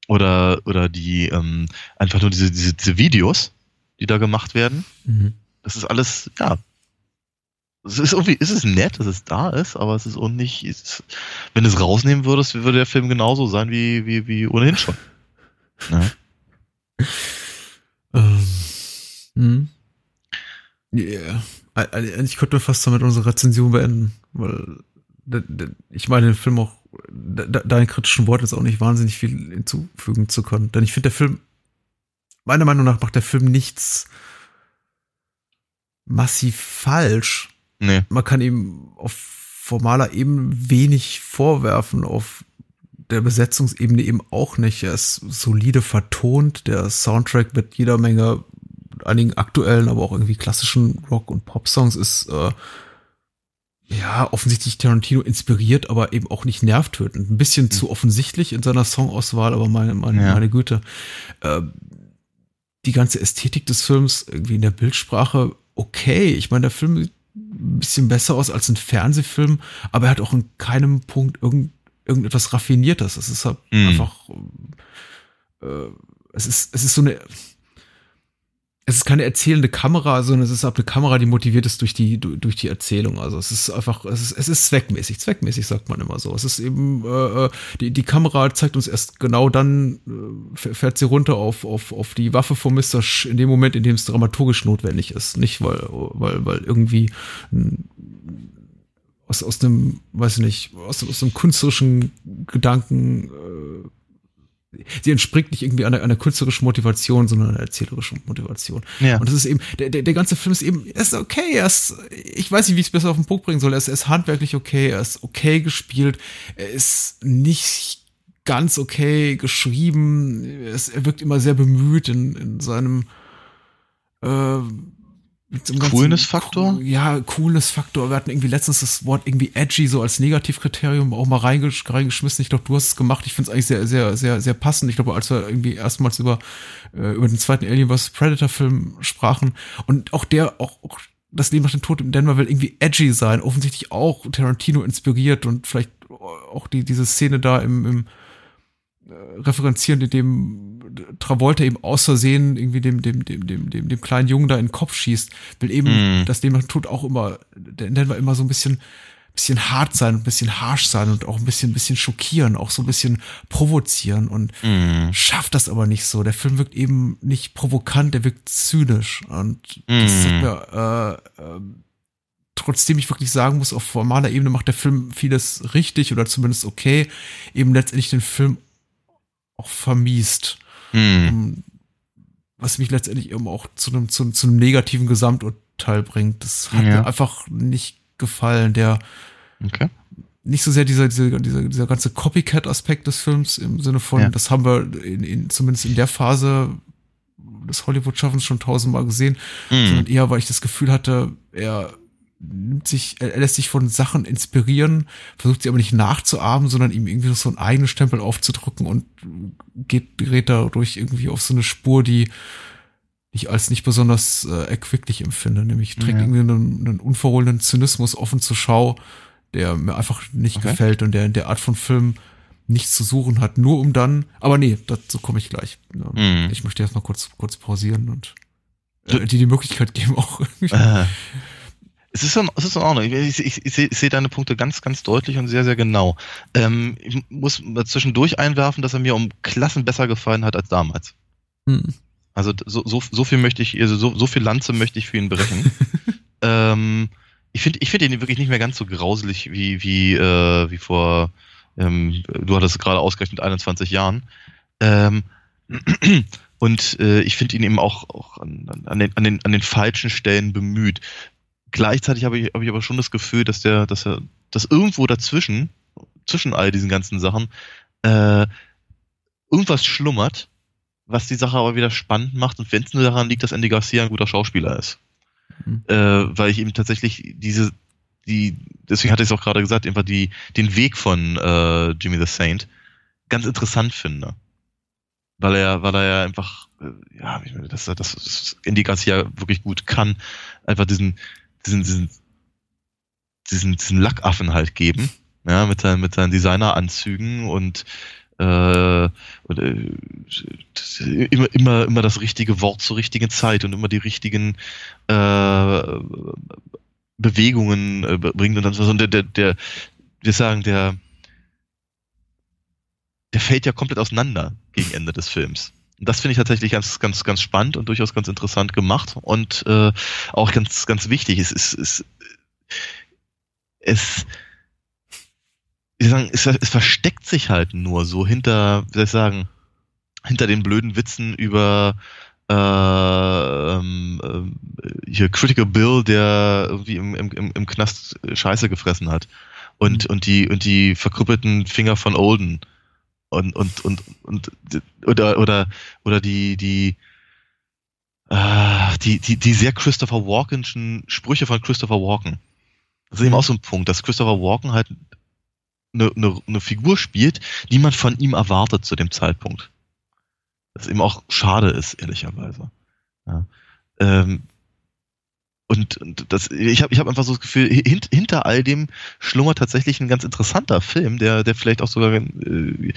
oder, oder die, ähm, einfach nur diese, diese, diese Videos, die da gemacht werden. Mhm. Das ist alles, ja, es ist irgendwie, ist es nett, dass es da ist, aber es ist auch nicht, ist, wenn du es rausnehmen würdest, würde der Film genauso sein wie, wie, wie ohnehin schon. Ne? Ähm, hm. Yeah. Ich könnte fast damit unsere Rezension beenden, weil ich meine, den Film auch, deinen kritischen Worten ist auch nicht wahnsinnig viel hinzufügen zu können. Denn ich finde, der Film, meiner Meinung nach, macht der Film nichts massiv falsch. Nee. Man kann ihm auf formaler Ebene wenig vorwerfen, auf der Besetzungsebene eben auch nicht. Er ist solide vertont, der Soundtrack mit jeder Menge einigen aktuellen, aber auch irgendwie klassischen Rock- und Pop-Songs ist äh, ja offensichtlich Tarantino inspiriert, aber eben auch nicht nervtötend. Ein bisschen mhm. zu offensichtlich in seiner Songauswahl, aber meine, meine, ja. meine Güte. Äh, die ganze Ästhetik des Films, irgendwie in der Bildsprache, okay. Ich meine, der Film bisschen besser aus als ein Fernsehfilm, aber er hat auch in keinem Punkt irgend, irgendetwas Raffiniertes. Es ist halt mm. einfach, äh, es ist, es ist so eine, es ist keine erzählende Kamera, sondern es ist auch eine Kamera, die motiviert ist durch die, durch die Erzählung. Also es ist einfach, es ist, es ist zweckmäßig. Zweckmäßig sagt man immer so. Es ist eben, äh, die, die Kamera zeigt uns erst genau dann, äh, fährt sie runter auf, auf, auf die Waffe von Mr. Sch in dem Moment, in dem es dramaturgisch notwendig ist. Nicht, weil, weil, weil irgendwie aus, aus dem, weiß ich nicht, aus, aus dem künstlerischen Gedanken äh, sie entspringt nicht irgendwie einer, einer künstlerischen Motivation, sondern einer erzählerischen Motivation. Ja. Und das ist eben, der, der, der ganze Film ist eben, er ist okay, er ist, ich weiß nicht, wie ich es besser auf den Punkt bringen soll, er ist, er ist handwerklich okay, er ist okay gespielt, er ist nicht ganz okay geschrieben, er, ist, er wirkt immer sehr bemüht in, in seinem, äh, Coolness-Faktor? Ja, Coolness-Faktor. Wir hatten irgendwie letztens das Wort irgendwie edgy so als Negativkriterium auch mal reingesch reingeschmissen. Ich glaube, du hast es gemacht. Ich finde es eigentlich sehr, sehr, sehr, sehr passend. Ich glaube, als wir irgendwie erstmals über, äh, über den zweiten Alien vs. Predator-Film sprachen und auch der, auch, auch das Leben nach dem Tod in Denver will irgendwie edgy sein. Offensichtlich auch Tarantino inspiriert und vielleicht auch die, diese Szene da im, im äh, referenzieren, in dem Travolta eben aus Versehen irgendwie dem, dem, dem, dem, dem, dem kleinen Jungen da in den Kopf schießt, will eben, mm. dass dem Tod auch immer, der wir immer so ein bisschen, bisschen hart sein, ein bisschen harsh sein und auch ein bisschen, bisschen schockieren, auch so ein bisschen provozieren und mm. schafft das aber nicht so. Der Film wirkt eben nicht provokant, der wirkt zynisch und mm. das hat mir, äh, äh, trotzdem ich wirklich sagen muss, auf formaler Ebene macht der Film vieles richtig oder zumindest okay, eben letztendlich den Film auch vermiest. Mhm. Was mich letztendlich eben auch zu einem, zu, zu einem negativen Gesamturteil bringt. Das hat ja. mir einfach nicht gefallen. Der okay. nicht so sehr dieser, dieser, dieser, dieser ganze Copycat-Aspekt des Films im Sinne von, ja. das haben wir in, in, zumindest in der Phase des Hollywood-Schaffens schon tausendmal gesehen, mhm. sondern eher, weil ich das Gefühl hatte, er nimmt sich, er lässt sich von Sachen inspirieren, versucht sie aber nicht nachzuahmen, sondern ihm irgendwie so einen eigenen Stempel aufzudrücken und geht, gerät dadurch irgendwie auf so eine Spur, die ich als nicht besonders äh, erquicklich empfinde. Nämlich trägt ja. irgendwie einen, einen unverhohlenen Zynismus offen zur Schau, der mir einfach nicht okay. gefällt und der in der Art von Film nichts zu suchen hat, nur um dann, aber nee, dazu komme ich gleich. Mhm. Ich möchte erst mal kurz, kurz pausieren und äh, die die Möglichkeit geben, auch irgendwie. Äh es ist, in, es ist in Ordnung. Ich, ich, ich, sehe, sehe deine Punkte ganz, ganz deutlich und sehr, sehr genau. Ähm, ich muss zwischendurch einwerfen, dass er mir um Klassen besser gefallen hat als damals. Hm. Also so, so, so viel möchte ich, also so, so viel Lanze möchte ich für ihn brechen. ähm, ich finde ich finde ihn wirklich nicht mehr ganz so grauselig wie, wie, äh, wie vor, ähm, du hattest gerade ausgerechnet 21 Jahren. Ähm, und äh, ich finde ihn eben auch, auch an, an, den, an, den, an den falschen Stellen bemüht gleichzeitig habe ich, hab ich aber schon das Gefühl, dass der, dass er, dass irgendwo dazwischen, zwischen all diesen ganzen Sachen, äh, irgendwas schlummert, was die Sache aber wieder spannend macht und wenn es nur daran liegt, dass Andy Garcia ein guter Schauspieler ist. Mhm. Äh, weil ich eben tatsächlich diese, die, deswegen hatte ich es auch gerade gesagt, einfach die, den Weg von äh, Jimmy the Saint ganz interessant finde. Weil er, weil er ja einfach, äh, ja, dass das, das Andy Garcia wirklich gut kann, einfach diesen, diesen, diesen, diesen, diesen Lackaffen halt geben, ja, mit seinen, mit seinen Designeranzügen und äh, und, äh, immer, immer, immer das richtige Wort zur richtigen Zeit und immer die richtigen äh, Bewegungen äh, bringt und dann so der, der, der, wir sagen, der, der fällt ja komplett auseinander gegen Ende des Films das finde ich tatsächlich ganz, ganz, ganz spannend und durchaus ganz interessant gemacht und äh, auch ganz, ganz wichtig. Es ist, es, es, wie sagen, es, es versteckt sich halt nur so hinter, wie soll ich sagen, hinter den blöden Witzen über äh, ähm, äh, hier Critical Bill, der irgendwie im, im, im Knast Scheiße gefressen hat. Und, mhm. und die, und die verkrüppelten Finger von Olden und, und, und, und oder, oder, oder die, die, äh, die, die, die sehr Christopher Walkenschen Sprüche von Christopher Walken. Das ist eben auch so ein Punkt, dass Christopher Walken halt eine, eine, eine Figur spielt, die man von ihm erwartet zu dem Zeitpunkt. Das eben auch schade ist, ehrlicherweise. Ja. Ähm, und, und das, ich habe ich hab einfach so das Gefühl, hint, hinter all dem schlummert tatsächlich ein ganz interessanter Film, der, der vielleicht auch sogar, äh,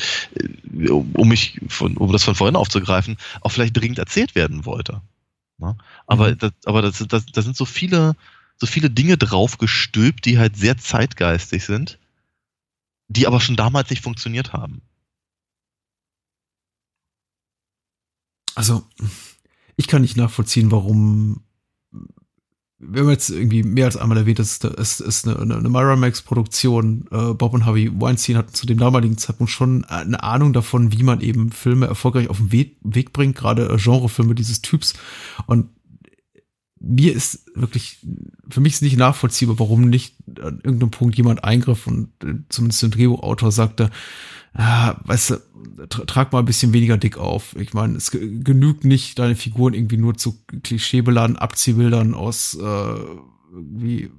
um mich von, um das von vorhin aufzugreifen, auch vielleicht dringend erzählt werden wollte. Ja? Aber, mhm. das, aber das, das, das sind so viele, so viele Dinge draufgestülpt, die halt sehr zeitgeistig sind, die aber schon damals nicht funktioniert haben. Also, ich kann nicht nachvollziehen, warum wir haben jetzt irgendwie mehr als einmal erwähnt, es ist, ist eine, eine, eine Miramax-Produktion. Äh, Bob und Harvey Weinstein hatten zu dem damaligen Zeitpunkt schon eine Ahnung davon, wie man eben Filme erfolgreich auf den Weg, Weg bringt, gerade äh, Genrefilme dieses Typs. Und mir ist wirklich, für mich ist nicht nachvollziehbar, warum nicht an irgendeinem Punkt jemand eingriff und äh, zumindest der Drehbuchautor sagte, ah, weißt du, tra trag mal ein bisschen weniger dick auf. Ich meine, es genügt nicht, deine Figuren irgendwie nur zu klischeebeladen Abziehbildern aus äh, wie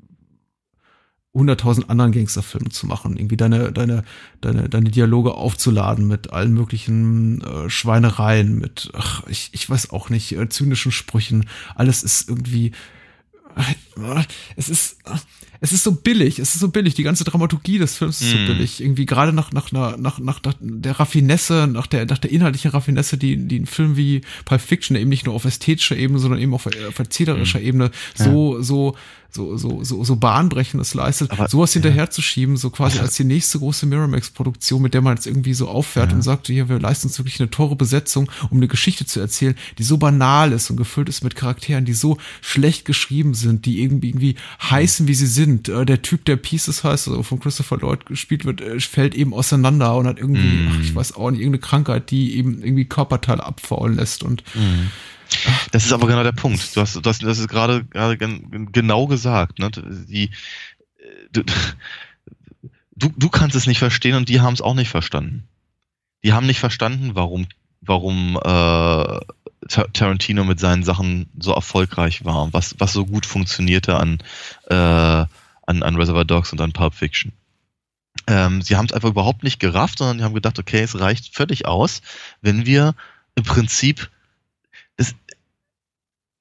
100.000 anderen Gangsterfilmen zu machen, irgendwie deine, deine, deine, deine Dialoge aufzuladen mit allen möglichen äh, Schweinereien, mit, ach, ich, ich weiß auch nicht, äh, zynischen Sprüchen. Alles ist irgendwie, äh, es ist, es ist so billig, es ist so billig, die ganze Dramaturgie des Films ist so mm. billig. Irgendwie gerade nach, nach, nach, nach, nach der Raffinesse, nach der, nach der inhaltlichen Raffinesse, die, die ein Film wie Pulp Fiction eben nicht nur auf ästhetischer Ebene, sondern eben auf, auf erzählerischer mm. Ebene so, ja. so, so, so, so, so bahnbrechendes leistet, Aber, sowas hinterherzuschieben, so quasi als die nächste große Miramax-Produktion, mit der man jetzt irgendwie so auffährt ja. und sagt, hier, wir leisten uns wirklich eine teure Besetzung, um eine Geschichte zu erzählen, die so banal ist und gefüllt ist mit Charakteren, die so schlecht geschrieben sind, die irgendwie, irgendwie heißen, wie sie sind. Äh, der Typ, der Pieces heißt, also von Christopher Lloyd gespielt wird, äh, fällt eben auseinander und hat irgendwie, mm. ach, ich weiß auch nicht, irgendeine Krankheit, die eben irgendwie Körperteile abfaulen lässt und mm das ist aber genau der Punkt. Du hast, du hast das ist gerade, gerade genau gesagt. Ne? Die, du, du, du kannst es nicht verstehen und die haben es auch nicht verstanden. Die haben nicht verstanden, warum, warum äh, Tarantino mit seinen Sachen so erfolgreich war, was, was so gut funktionierte an, äh, an, an Reservoir Dogs und an Pulp Fiction. Ähm, sie haben es einfach überhaupt nicht gerafft, sondern die haben gedacht, okay, es reicht völlig aus, wenn wir im Prinzip das,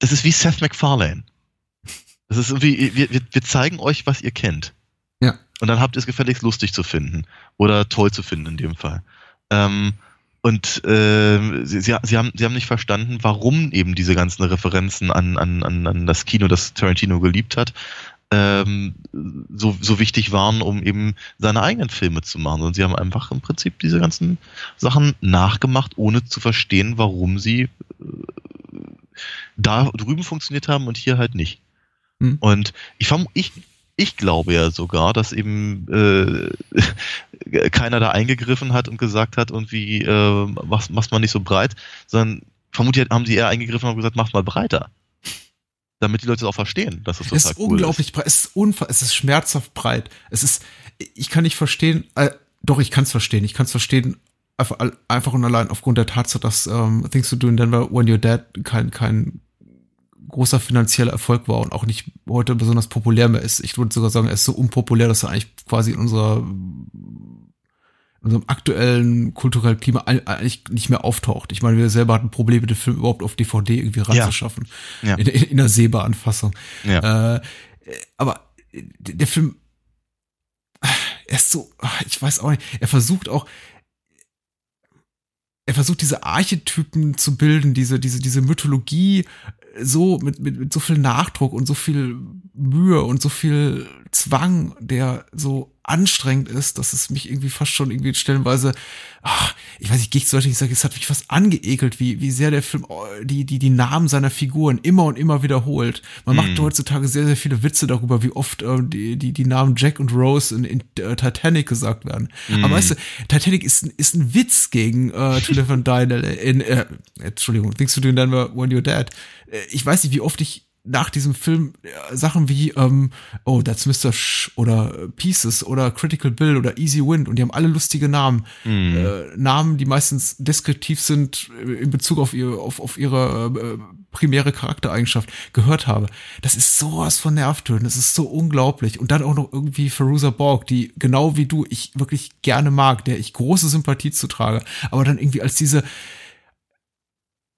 das ist wie Seth MacFarlane. Das ist irgendwie, wir, wir, wir zeigen euch, was ihr kennt. Ja. Und dann habt ihr es gefälligst lustig zu finden. Oder toll zu finden in dem Fall. Ähm, und äh, sie, sie, sie, haben, sie haben nicht verstanden, warum eben diese ganzen Referenzen an, an, an, an das Kino, das Tarantino geliebt hat, ähm, so, so wichtig waren, um eben seine eigenen Filme zu machen. Und sie haben einfach im Prinzip diese ganzen Sachen nachgemacht, ohne zu verstehen, warum sie äh, da drüben funktioniert haben und hier halt nicht. Hm. Und ich, ich, ich glaube ja sogar, dass eben äh, keiner da eingegriffen hat und gesagt hat, irgendwie, äh, mach, mach's mal nicht so breit, sondern vermutlich haben sie eher eingegriffen und gesagt, mach's mal breiter. Damit die Leute es auch verstehen, dass es total es ist cool unglaublich ist. breit, es ist unver es ist schmerzhaft breit. Es ist, ich kann nicht verstehen, äh, doch, ich kann es verstehen. Ich kann es verstehen, einfach, einfach und allein aufgrund der Tatsache, dass ähm, Things to Do in Denver When You're Dead kein, kein großer finanzieller Erfolg war und auch nicht heute besonders populär mehr ist. Ich würde sogar sagen, er ist so unpopulär, dass er eigentlich quasi in unserer unserem aktuellen kulturellen Klima eigentlich nicht mehr auftaucht. Ich meine, wir selber hatten Probleme, den Film überhaupt auf DVD irgendwie ranzuschaffen. Ja. Ja. In, in, in einer sehbaren Fassung. Ja. Äh, aber der Film, er ist so, ich weiß auch nicht, er versucht auch, er versucht diese Archetypen zu bilden, diese, diese, diese Mythologie so mit, mit, mit so viel Nachdruck und so viel Mühe und so viel Zwang, der so anstrengend ist, dass es mich irgendwie fast schon irgendwie stellenweise, ach, ich weiß nicht, gehe ich sollte ich sagen, es hat mich fast angeekelt, wie, wie sehr der Film oh, die, die, die Namen seiner Figuren immer und immer wiederholt. Man macht mm. heutzutage sehr, sehr viele Witze darüber, wie oft äh, die, die, die Namen Jack und Rose in, in uh, Titanic gesagt werden. Mm. Aber weißt du, Titanic ist, ist ein Witz gegen äh, To Live and Die in, äh, Entschuldigung, Things to Do in Denver When You're Dead. Äh, ich weiß nicht, wie oft ich nach diesem Film äh, Sachen wie ähm, Oh, that's Mr. Sh oder Pieces oder Critical Bill oder Easy Wind und die haben alle lustige Namen. Mm. Äh, Namen, die meistens deskriptiv sind äh, in Bezug auf, ihr, auf, auf ihre äh, primäre Charaktereigenschaft gehört habe. Das ist sowas von nervtötend, das ist so unglaublich. Und dann auch noch irgendwie Feruza Borg, die genau wie du ich wirklich gerne mag, der ich große Sympathie zutrage, aber dann irgendwie als diese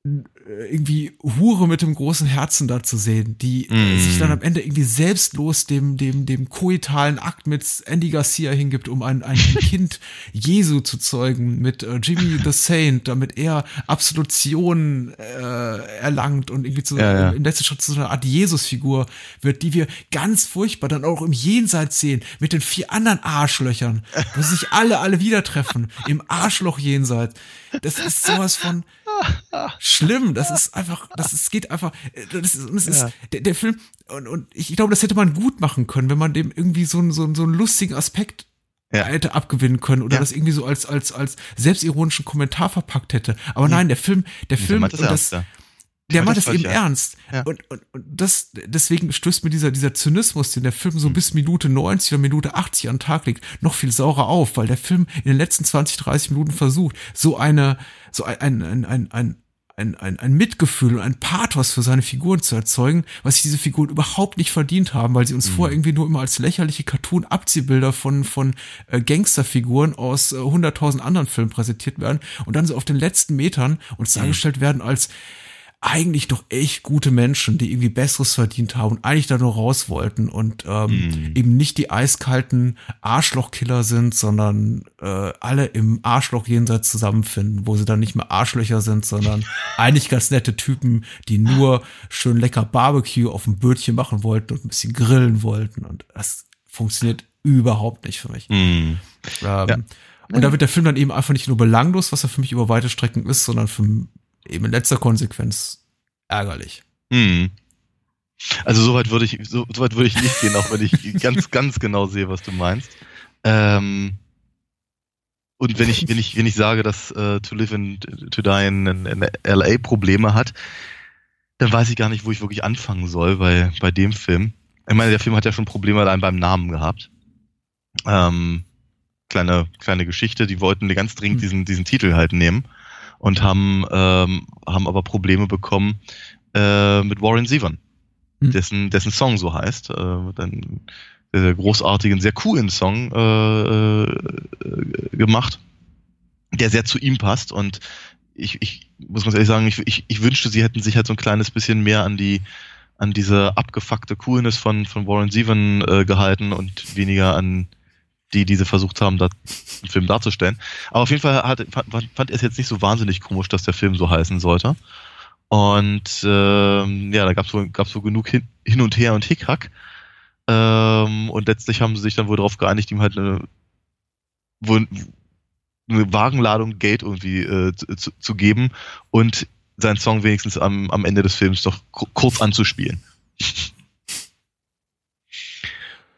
äh, irgendwie Hure mit dem großen Herzen da zu sehen, die mm. sich dann am Ende irgendwie selbstlos dem, dem, dem koitalen Akt mit Andy Garcia hingibt, um ein, ein Kind Jesu zu zeugen, mit äh, Jimmy the Saint, damit er Absolution äh, erlangt und irgendwie zu, ja, ja. im letzten Schritt zu einer Art Jesus-Figur wird, die wir ganz furchtbar dann auch im Jenseits sehen, mit den vier anderen Arschlöchern, wo sich alle, alle wieder treffen, im Arschloch-Jenseits. Das ist sowas von, schlimm. Das ist einfach, das ist, geht einfach, das ist, das ist ja. der, der, Film, und, und ich glaube, das hätte man gut machen können, wenn man dem irgendwie so, einen so, so einen lustigen Aspekt ja. hätte abgewinnen können oder ja. das irgendwie so als, als, als selbstironischen Kommentar verpackt hätte. Aber nein, der Film, der Film, und das, der macht das eben ja. ernst. Und, und, und das, deswegen stößt mir dieser, dieser Zynismus, den der Film so mhm. bis Minute 90 oder Minute 80 an den Tag legt, noch viel saurer auf, weil der Film in den letzten 20, 30 Minuten versucht, so eine, so ein, ein, ein, ein, ein ein, ein, Mitgefühl und ein Pathos für seine Figuren zu erzeugen, was sich diese Figuren überhaupt nicht verdient haben, weil sie uns mhm. vorher irgendwie nur immer als lächerliche Cartoon-Abziehbilder von, von äh, Gangsterfiguren aus äh, 100.000 anderen Filmen präsentiert werden und dann so auf den letzten Metern uns mhm. dargestellt werden als eigentlich doch echt gute Menschen, die irgendwie Besseres verdient haben und eigentlich da nur raus wollten und ähm, mm. eben nicht die eiskalten Arschlochkiller sind, sondern äh, alle im Arschloch jenseits zusammenfinden, wo sie dann nicht mehr Arschlöcher sind, sondern eigentlich ganz nette Typen, die nur schön lecker Barbecue auf dem Bötchen machen wollten und ein bisschen grillen wollten und das funktioniert überhaupt nicht für mich. Mm. Ähm, ja. Und da wird der Film dann eben einfach nicht nur belanglos, was er für mich über weite Strecken ist, sondern für eben in letzter Konsequenz ärgerlich. Hm. Also soweit würde ich, so, weit würde ich nicht gehen, auch wenn ich ganz, ganz genau sehe, was du meinst. Ähm, und wenn ich, wenn ich, wenn ich sage, dass äh, To Live and To Die in, in LA Probleme hat, dann weiß ich gar nicht, wo ich wirklich anfangen soll bei, bei dem Film. Ich meine, der Film hat ja schon Probleme allein beim Namen gehabt. Ähm, kleine, kleine Geschichte, die wollten ganz dringend diesen, diesen Titel halt nehmen und haben, ähm, haben aber Probleme bekommen äh, mit Warren Zevon, mhm. dessen, dessen Song so heißt. Äh, einen sehr großartigen, sehr coolen Song äh, äh, gemacht, der sehr zu ihm passt und ich, ich muss ganz ehrlich sagen, ich, ich, ich wünschte, sie hätten sich halt so ein kleines bisschen mehr an die an diese abgefuckte Coolness von, von Warren Zevon äh, gehalten und weniger an die diese versucht haben, da einen Film darzustellen. Aber auf jeden Fall hat, fand, fand er es jetzt nicht so wahnsinnig komisch, dass der Film so heißen sollte. Und ähm, ja, da gab es wohl, gab's wohl genug hin, hin und her und Hickhack. Ähm, und letztlich haben sie sich dann wohl darauf geeinigt, ihm halt eine, wohl eine Wagenladung Geld irgendwie äh, zu, zu, geben und seinen Song wenigstens am, am Ende des Films doch kurz anzuspielen.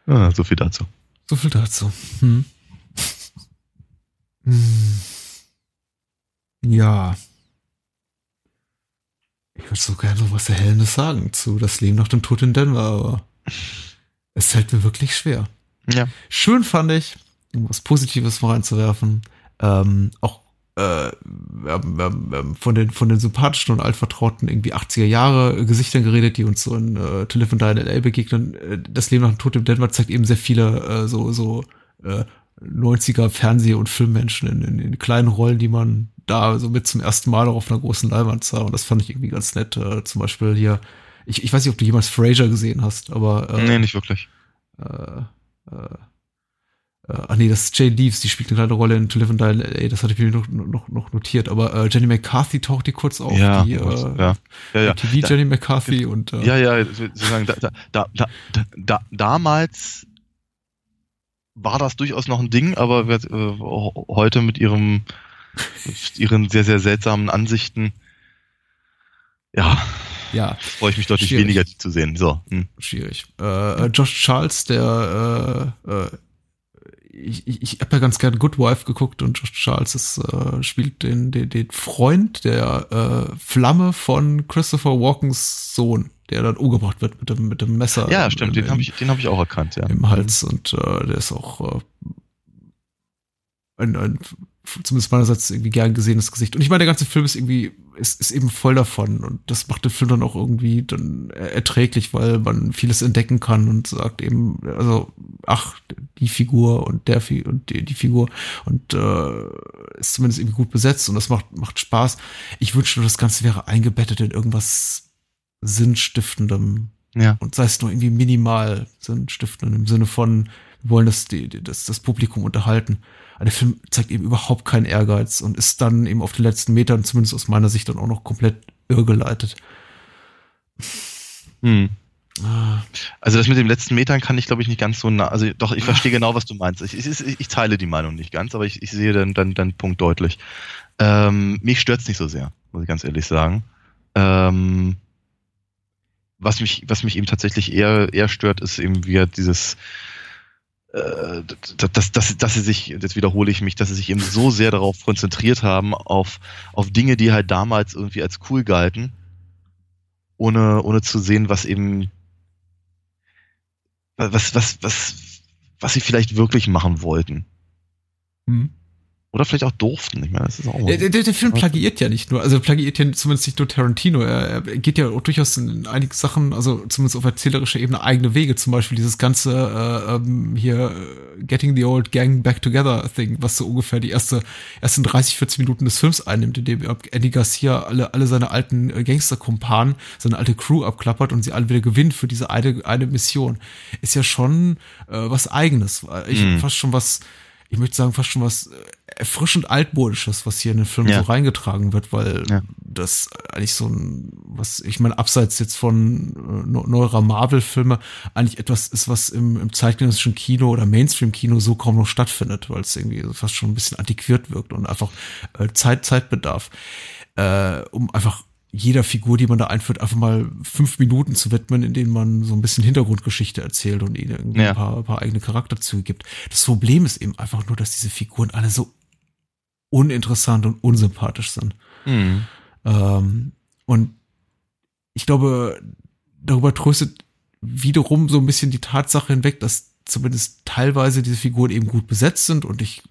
ja, so viel dazu. So viel dazu. Hm. Hm. Ja. Ich würde so gerne was Erhellendes sagen zu Das Leben nach dem Tod in Denver, aber es fällt mir wirklich schwer. Ja. Schön fand ich, um was Positives mal reinzuwerfen. Ähm, auch äh, wir haben, wir haben von den von den sympathischen und altvertrauten irgendwie 80er Jahre Gesichtern geredet, die uns so in äh, To Live and Die in LA begegnen. Äh, das Leben nach dem Tod im Denver zeigt eben sehr viele äh, so so äh, 90er Fernseh- und Filmmenschen in, in, in kleinen Rollen, die man da so mit zum ersten Mal auch auf einer großen Leinwand sah. Und das fand ich irgendwie ganz nett. Äh, zum Beispiel hier, ich, ich weiß nicht, ob du jemals Frasier gesehen hast, aber äh, nee, nicht wirklich. Äh, äh, äh, ach nee, das ist Jane Leaves, die spielt eine kleine Rolle in To Live and Die LA, das hatte ich mir noch, noch, noch notiert, aber äh, Jenny McCarthy taucht die kurz auf, ja, die äh, ja. Ja, ja. TV da, Jenny McCarthy und äh, Ja, ja, sozusagen, da, da, da, da, damals war das durchaus noch ein Ding, aber äh, heute mit ihrem mit ihren sehr, sehr seltsamen Ansichten ja, ja. Freue ich mich deutlich Schwierig. weniger, die zu sehen. So. Hm. Schwierig. Äh, Josh Charles, der äh, äh, ich, ich, ich habe ja ganz gern Good Wife geguckt und Josh Charles ist, äh, spielt den, den, den Freund der äh, Flamme von Christopher Walkens Sohn, der dann umgebracht wird mit dem, mit dem Messer. Ja, stimmt, im, den habe ich, den hab ich auch erkannt, ja. Im Hals und äh, der ist auch äh, ein, ein zumindest meinerseits irgendwie gern gesehenes Gesicht. Und ich meine, der ganze Film ist irgendwie, ist, ist eben voll davon. Und das macht den Film dann auch irgendwie dann erträglich, weil man vieles entdecken kann und sagt eben, also, ach, die Figur und der Fi und die, die Figur und äh, ist zumindest irgendwie gut besetzt und das macht, macht Spaß. Ich wünschte nur, das Ganze wäre eingebettet in irgendwas Sinnstiftendem. Ja. Und sei es nur irgendwie minimal sinnstiftend im Sinne von, wir wollen das, die, das, das Publikum unterhalten. Aber der Film zeigt eben überhaupt keinen Ehrgeiz und ist dann eben auf den letzten Metern, zumindest aus meiner Sicht, dann auch noch komplett irrgeleitet. Hm. Ah. Also das mit den letzten Metern kann ich, glaube ich, nicht ganz so nah. Also doch, ich verstehe genau, was du meinst. Ich, ich, ich teile die Meinung nicht ganz, aber ich, ich sehe dann deinen dann Punkt deutlich. Ähm, mich stört's nicht so sehr, muss ich ganz ehrlich sagen. Ähm, was mich, was mich eben tatsächlich eher, eher stört, ist eben wieder dieses, dass, dass, dass sie sich, jetzt wiederhole ich mich, dass sie sich eben so sehr darauf konzentriert haben, auf, auf Dinge, die halt damals irgendwie als cool galten ohne, ohne zu sehen, was eben, was, was, was, was sie vielleicht wirklich machen wollten. Hm. Oder vielleicht auch durften. Ich meine, das ist auch der, der, der, Film plagiiert ja nicht nur, also plagiert ja zumindest nicht nur Tarantino. Er, er geht ja auch durchaus in einige Sachen, also zumindest auf erzählerischer Ebene, eigene Wege. Zum Beispiel dieses ganze äh, ähm, hier äh, Getting the Old Gang Back Together Thing, was so ungefähr die erste ersten 30, 40 Minuten des Films einnimmt, in dem Eddie Garcia alle, alle seine alten äh, Gangsterkumpanen, seine alte Crew abklappert und sie alle wieder gewinnt für diese eine, eine Mission. Ist ja schon äh, was Eigenes. Ich mhm. fast schon was ich möchte sagen, fast schon was äh, erfrischend altmodisches, was hier in den Film ja. so reingetragen wird, weil ja. das eigentlich so ein, was ich meine, abseits jetzt von äh, neuerer Marvel-Filme, eigentlich etwas ist, was im, im zeitgenössischen Kino oder Mainstream-Kino so kaum noch stattfindet, weil es irgendwie fast schon ein bisschen antiquiert wirkt und einfach äh, Zeit, Zeitbedarf, äh, um einfach jeder Figur, die man da einführt, einfach mal fünf Minuten zu widmen, in denen man so ein bisschen Hintergrundgeschichte erzählt und ihnen irgendwie ja. ein, paar, ein paar eigene Charakterzüge gibt. Das Problem ist eben einfach nur, dass diese Figuren alle so uninteressant und unsympathisch sind. Mhm. Ähm, und ich glaube, darüber tröstet wiederum so ein bisschen die Tatsache hinweg, dass zumindest teilweise diese Figuren eben gut besetzt sind und ich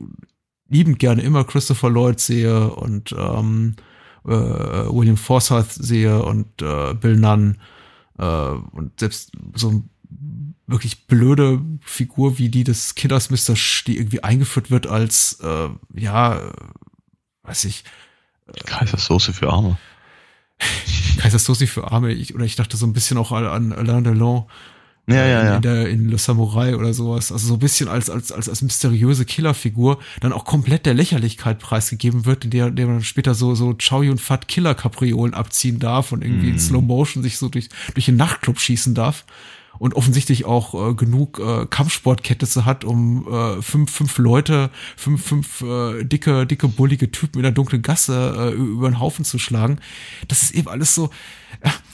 liebend gerne immer Christopher Lloyd sehe und ähm, äh, William Forsyth sehe und äh, Bill Nunn äh, und selbst so wirklich blöde Figur wie die des Killers Mr. Sch, die irgendwie eingeführt wird als, äh, ja, weiß ich. Äh, Kaisersoße für Arme. Kaisersoße für Arme. Ich, oder ich dachte so ein bisschen auch an Alain Delon ja, ja, in, ja. In, der, in Le Samurai oder sowas. Also so ein bisschen als, als, als, als mysteriöse Killerfigur dann auch komplett der Lächerlichkeit preisgegeben wird, in der, der man später so, so Chow Yun Fat Killer-Kapriolen abziehen darf und irgendwie mm. in mhm. Slow Motion sich so durch, durch den Nachtclub schießen darf und offensichtlich auch äh, genug äh, Kampfsportkenntnisse hat, um äh, fünf, fünf Leute, fünf, fünf äh, dicke, dicke, bullige Typen in der dunklen Gasse äh, über den Haufen zu schlagen. Das ist eben alles so.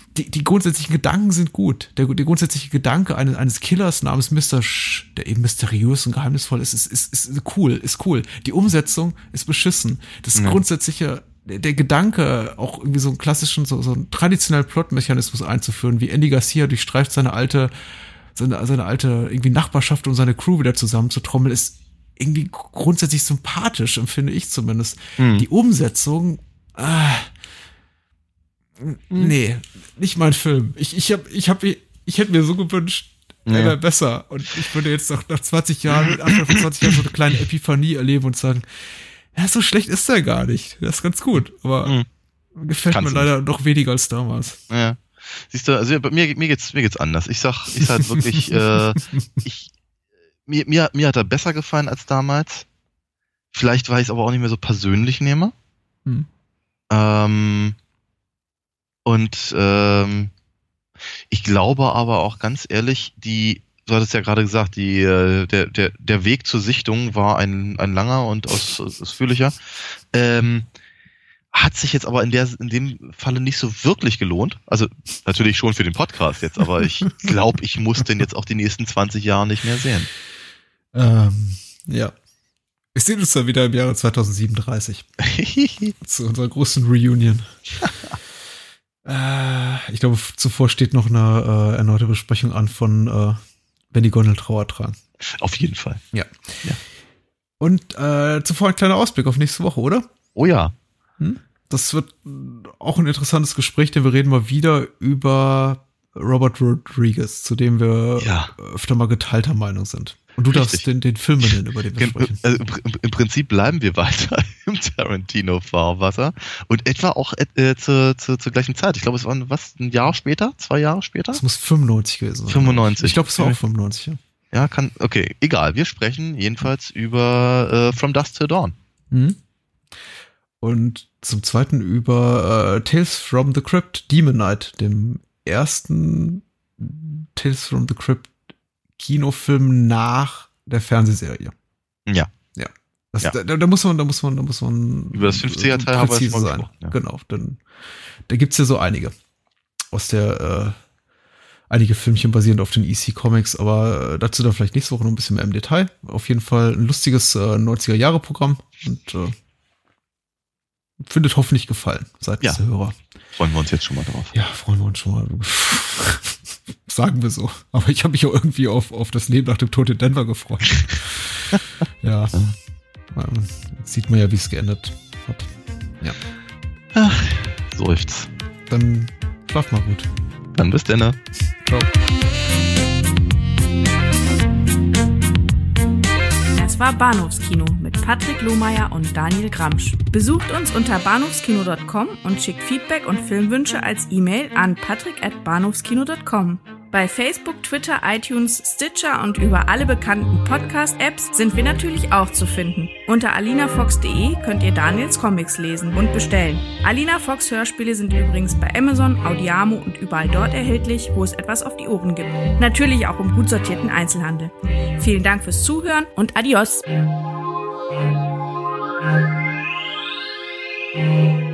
Äh, die, die grundsätzlichen Gedanken sind gut. Der, der grundsätzliche Gedanke eines, eines Killers namens Mr. Sch, der eben mysteriös und geheimnisvoll ist, ist, ist, ist cool, ist cool. Die Umsetzung ist beschissen. Das ja. grundsätzliche, der, Gedanke, auch irgendwie so einen klassischen, so, so einen traditionellen Plotmechanismus einzuführen, wie Andy Garcia durchstreift seine alte, seine, seine alte irgendwie Nachbarschaft und seine Crew wieder zusammenzutrommeln, ist irgendwie grundsätzlich sympathisch, empfinde ich zumindest. Mhm. Die Umsetzung, hm. Nee, nicht mein Film. Ich, ich, hab, ich, hab, ich hätte mir so gewünscht, er wäre besser. Und ich würde jetzt nach, nach 20 Jahren, mit Anfang von 20 Jahren so eine kleine Epiphanie erleben und sagen, ja, so schlecht ist er gar nicht. Das ist ganz gut. Aber mhm. gefällt Kannst mir leider noch weniger als damals. Ja. Siehst du, also bei mir, mir geht's, mir geht's anders. Ich sag, ich sag wirklich, äh, ich, mir, mir, mir hat er besser gefallen als damals. Vielleicht, weil ich es aber auch nicht mehr so persönlich nehme. Mhm. Ähm, und ähm, ich glaube aber auch ganz ehrlich, die, du hattest ja gerade gesagt, die, äh, der, der, der Weg zur Sichtung war ein, ein langer und aus, ausführlicher. Ähm, hat sich jetzt aber in, der, in dem Falle nicht so wirklich gelohnt. Also natürlich schon für den Podcast jetzt, aber ich glaube, ich muss den jetzt auch die nächsten 20 Jahre nicht mehr sehen. Ähm, ja. Wir sehen uns dann wieder im Jahre 2037. zu unserer großen Reunion. Äh, ich glaube, zuvor steht noch eine äh, erneute Besprechung an von äh, Wenn die Gondel Trauer tragen. Auf jeden Fall. Ja. ja. Und äh, zuvor ein kleiner Ausblick auf nächste Woche, oder? Oh ja. Hm? Das wird auch ein interessantes Gespräch, denn wir reden mal wieder über Robert Rodriguez, zu dem wir ja. öfter mal geteilter Meinung sind. Und du Richtig. darfst den, den Film nennen, über den wir Im, sprechen. Also im, Prinzip bleiben wir weiter im Tarantino-Fahrwasser und etwa auch äh, zu, zu, zur gleichen Zeit. Ich glaube, es war was, ein Jahr später, zwei Jahre später? Das muss 95 gewesen sein. 95. Ich glaube, es war auch 95, ja. Ja, kann, okay, egal. Wir sprechen jedenfalls über äh, From Dust to Dawn. Mhm. Und zum zweiten über äh, Tales from the Crypt, Demon Knight, dem ersten Tales from the Crypt Kinofilm nach der Fernsehserie. Ja. Ja. Das, ja. Da, da, muss man, da muss man, da muss man. Über das 50er-Teil haben wir sein. Ja. Genau. Dann, da gibt's ja so einige. Aus der, äh, einige Filmchen basierend auf den EC Comics, aber äh, dazu dann vielleicht nächste Woche noch ein bisschen mehr im Detail. Auf jeden Fall ein lustiges äh, 90er-Jahre-Programm und äh, findet hoffentlich gefallen seitens ja. der Hörer. Freuen wir uns jetzt schon mal drauf. Ja, freuen wir uns schon mal. Sagen wir so. Aber ich habe mich auch irgendwie auf, auf das Leben nach dem Tod in Denver gefreut. ja. Jetzt sieht man ja, wie es geändert hat. Ja. Ach, seufz. Dann schlaf mal gut. Dann bis denn. Ciao. Das war Bahnhofskino mit Patrick Lohmeier und Daniel Gramsch. Besucht uns unter bahnhofskino.com und schickt Feedback und Filmwünsche als E-Mail an patrick@bahnhofskino.com. Bei Facebook, Twitter, iTunes, Stitcher und über alle bekannten Podcast-Apps sind wir natürlich auch zu finden. Unter alinafox.de könnt ihr Daniels Comics lesen und bestellen. Alina Fox Hörspiele sind übrigens bei Amazon, Audiamo und überall dort erhältlich, wo es etwas auf die Ohren gibt. Natürlich auch im gut sortierten Einzelhandel. Vielen Dank fürs Zuhören und adios. Thank you.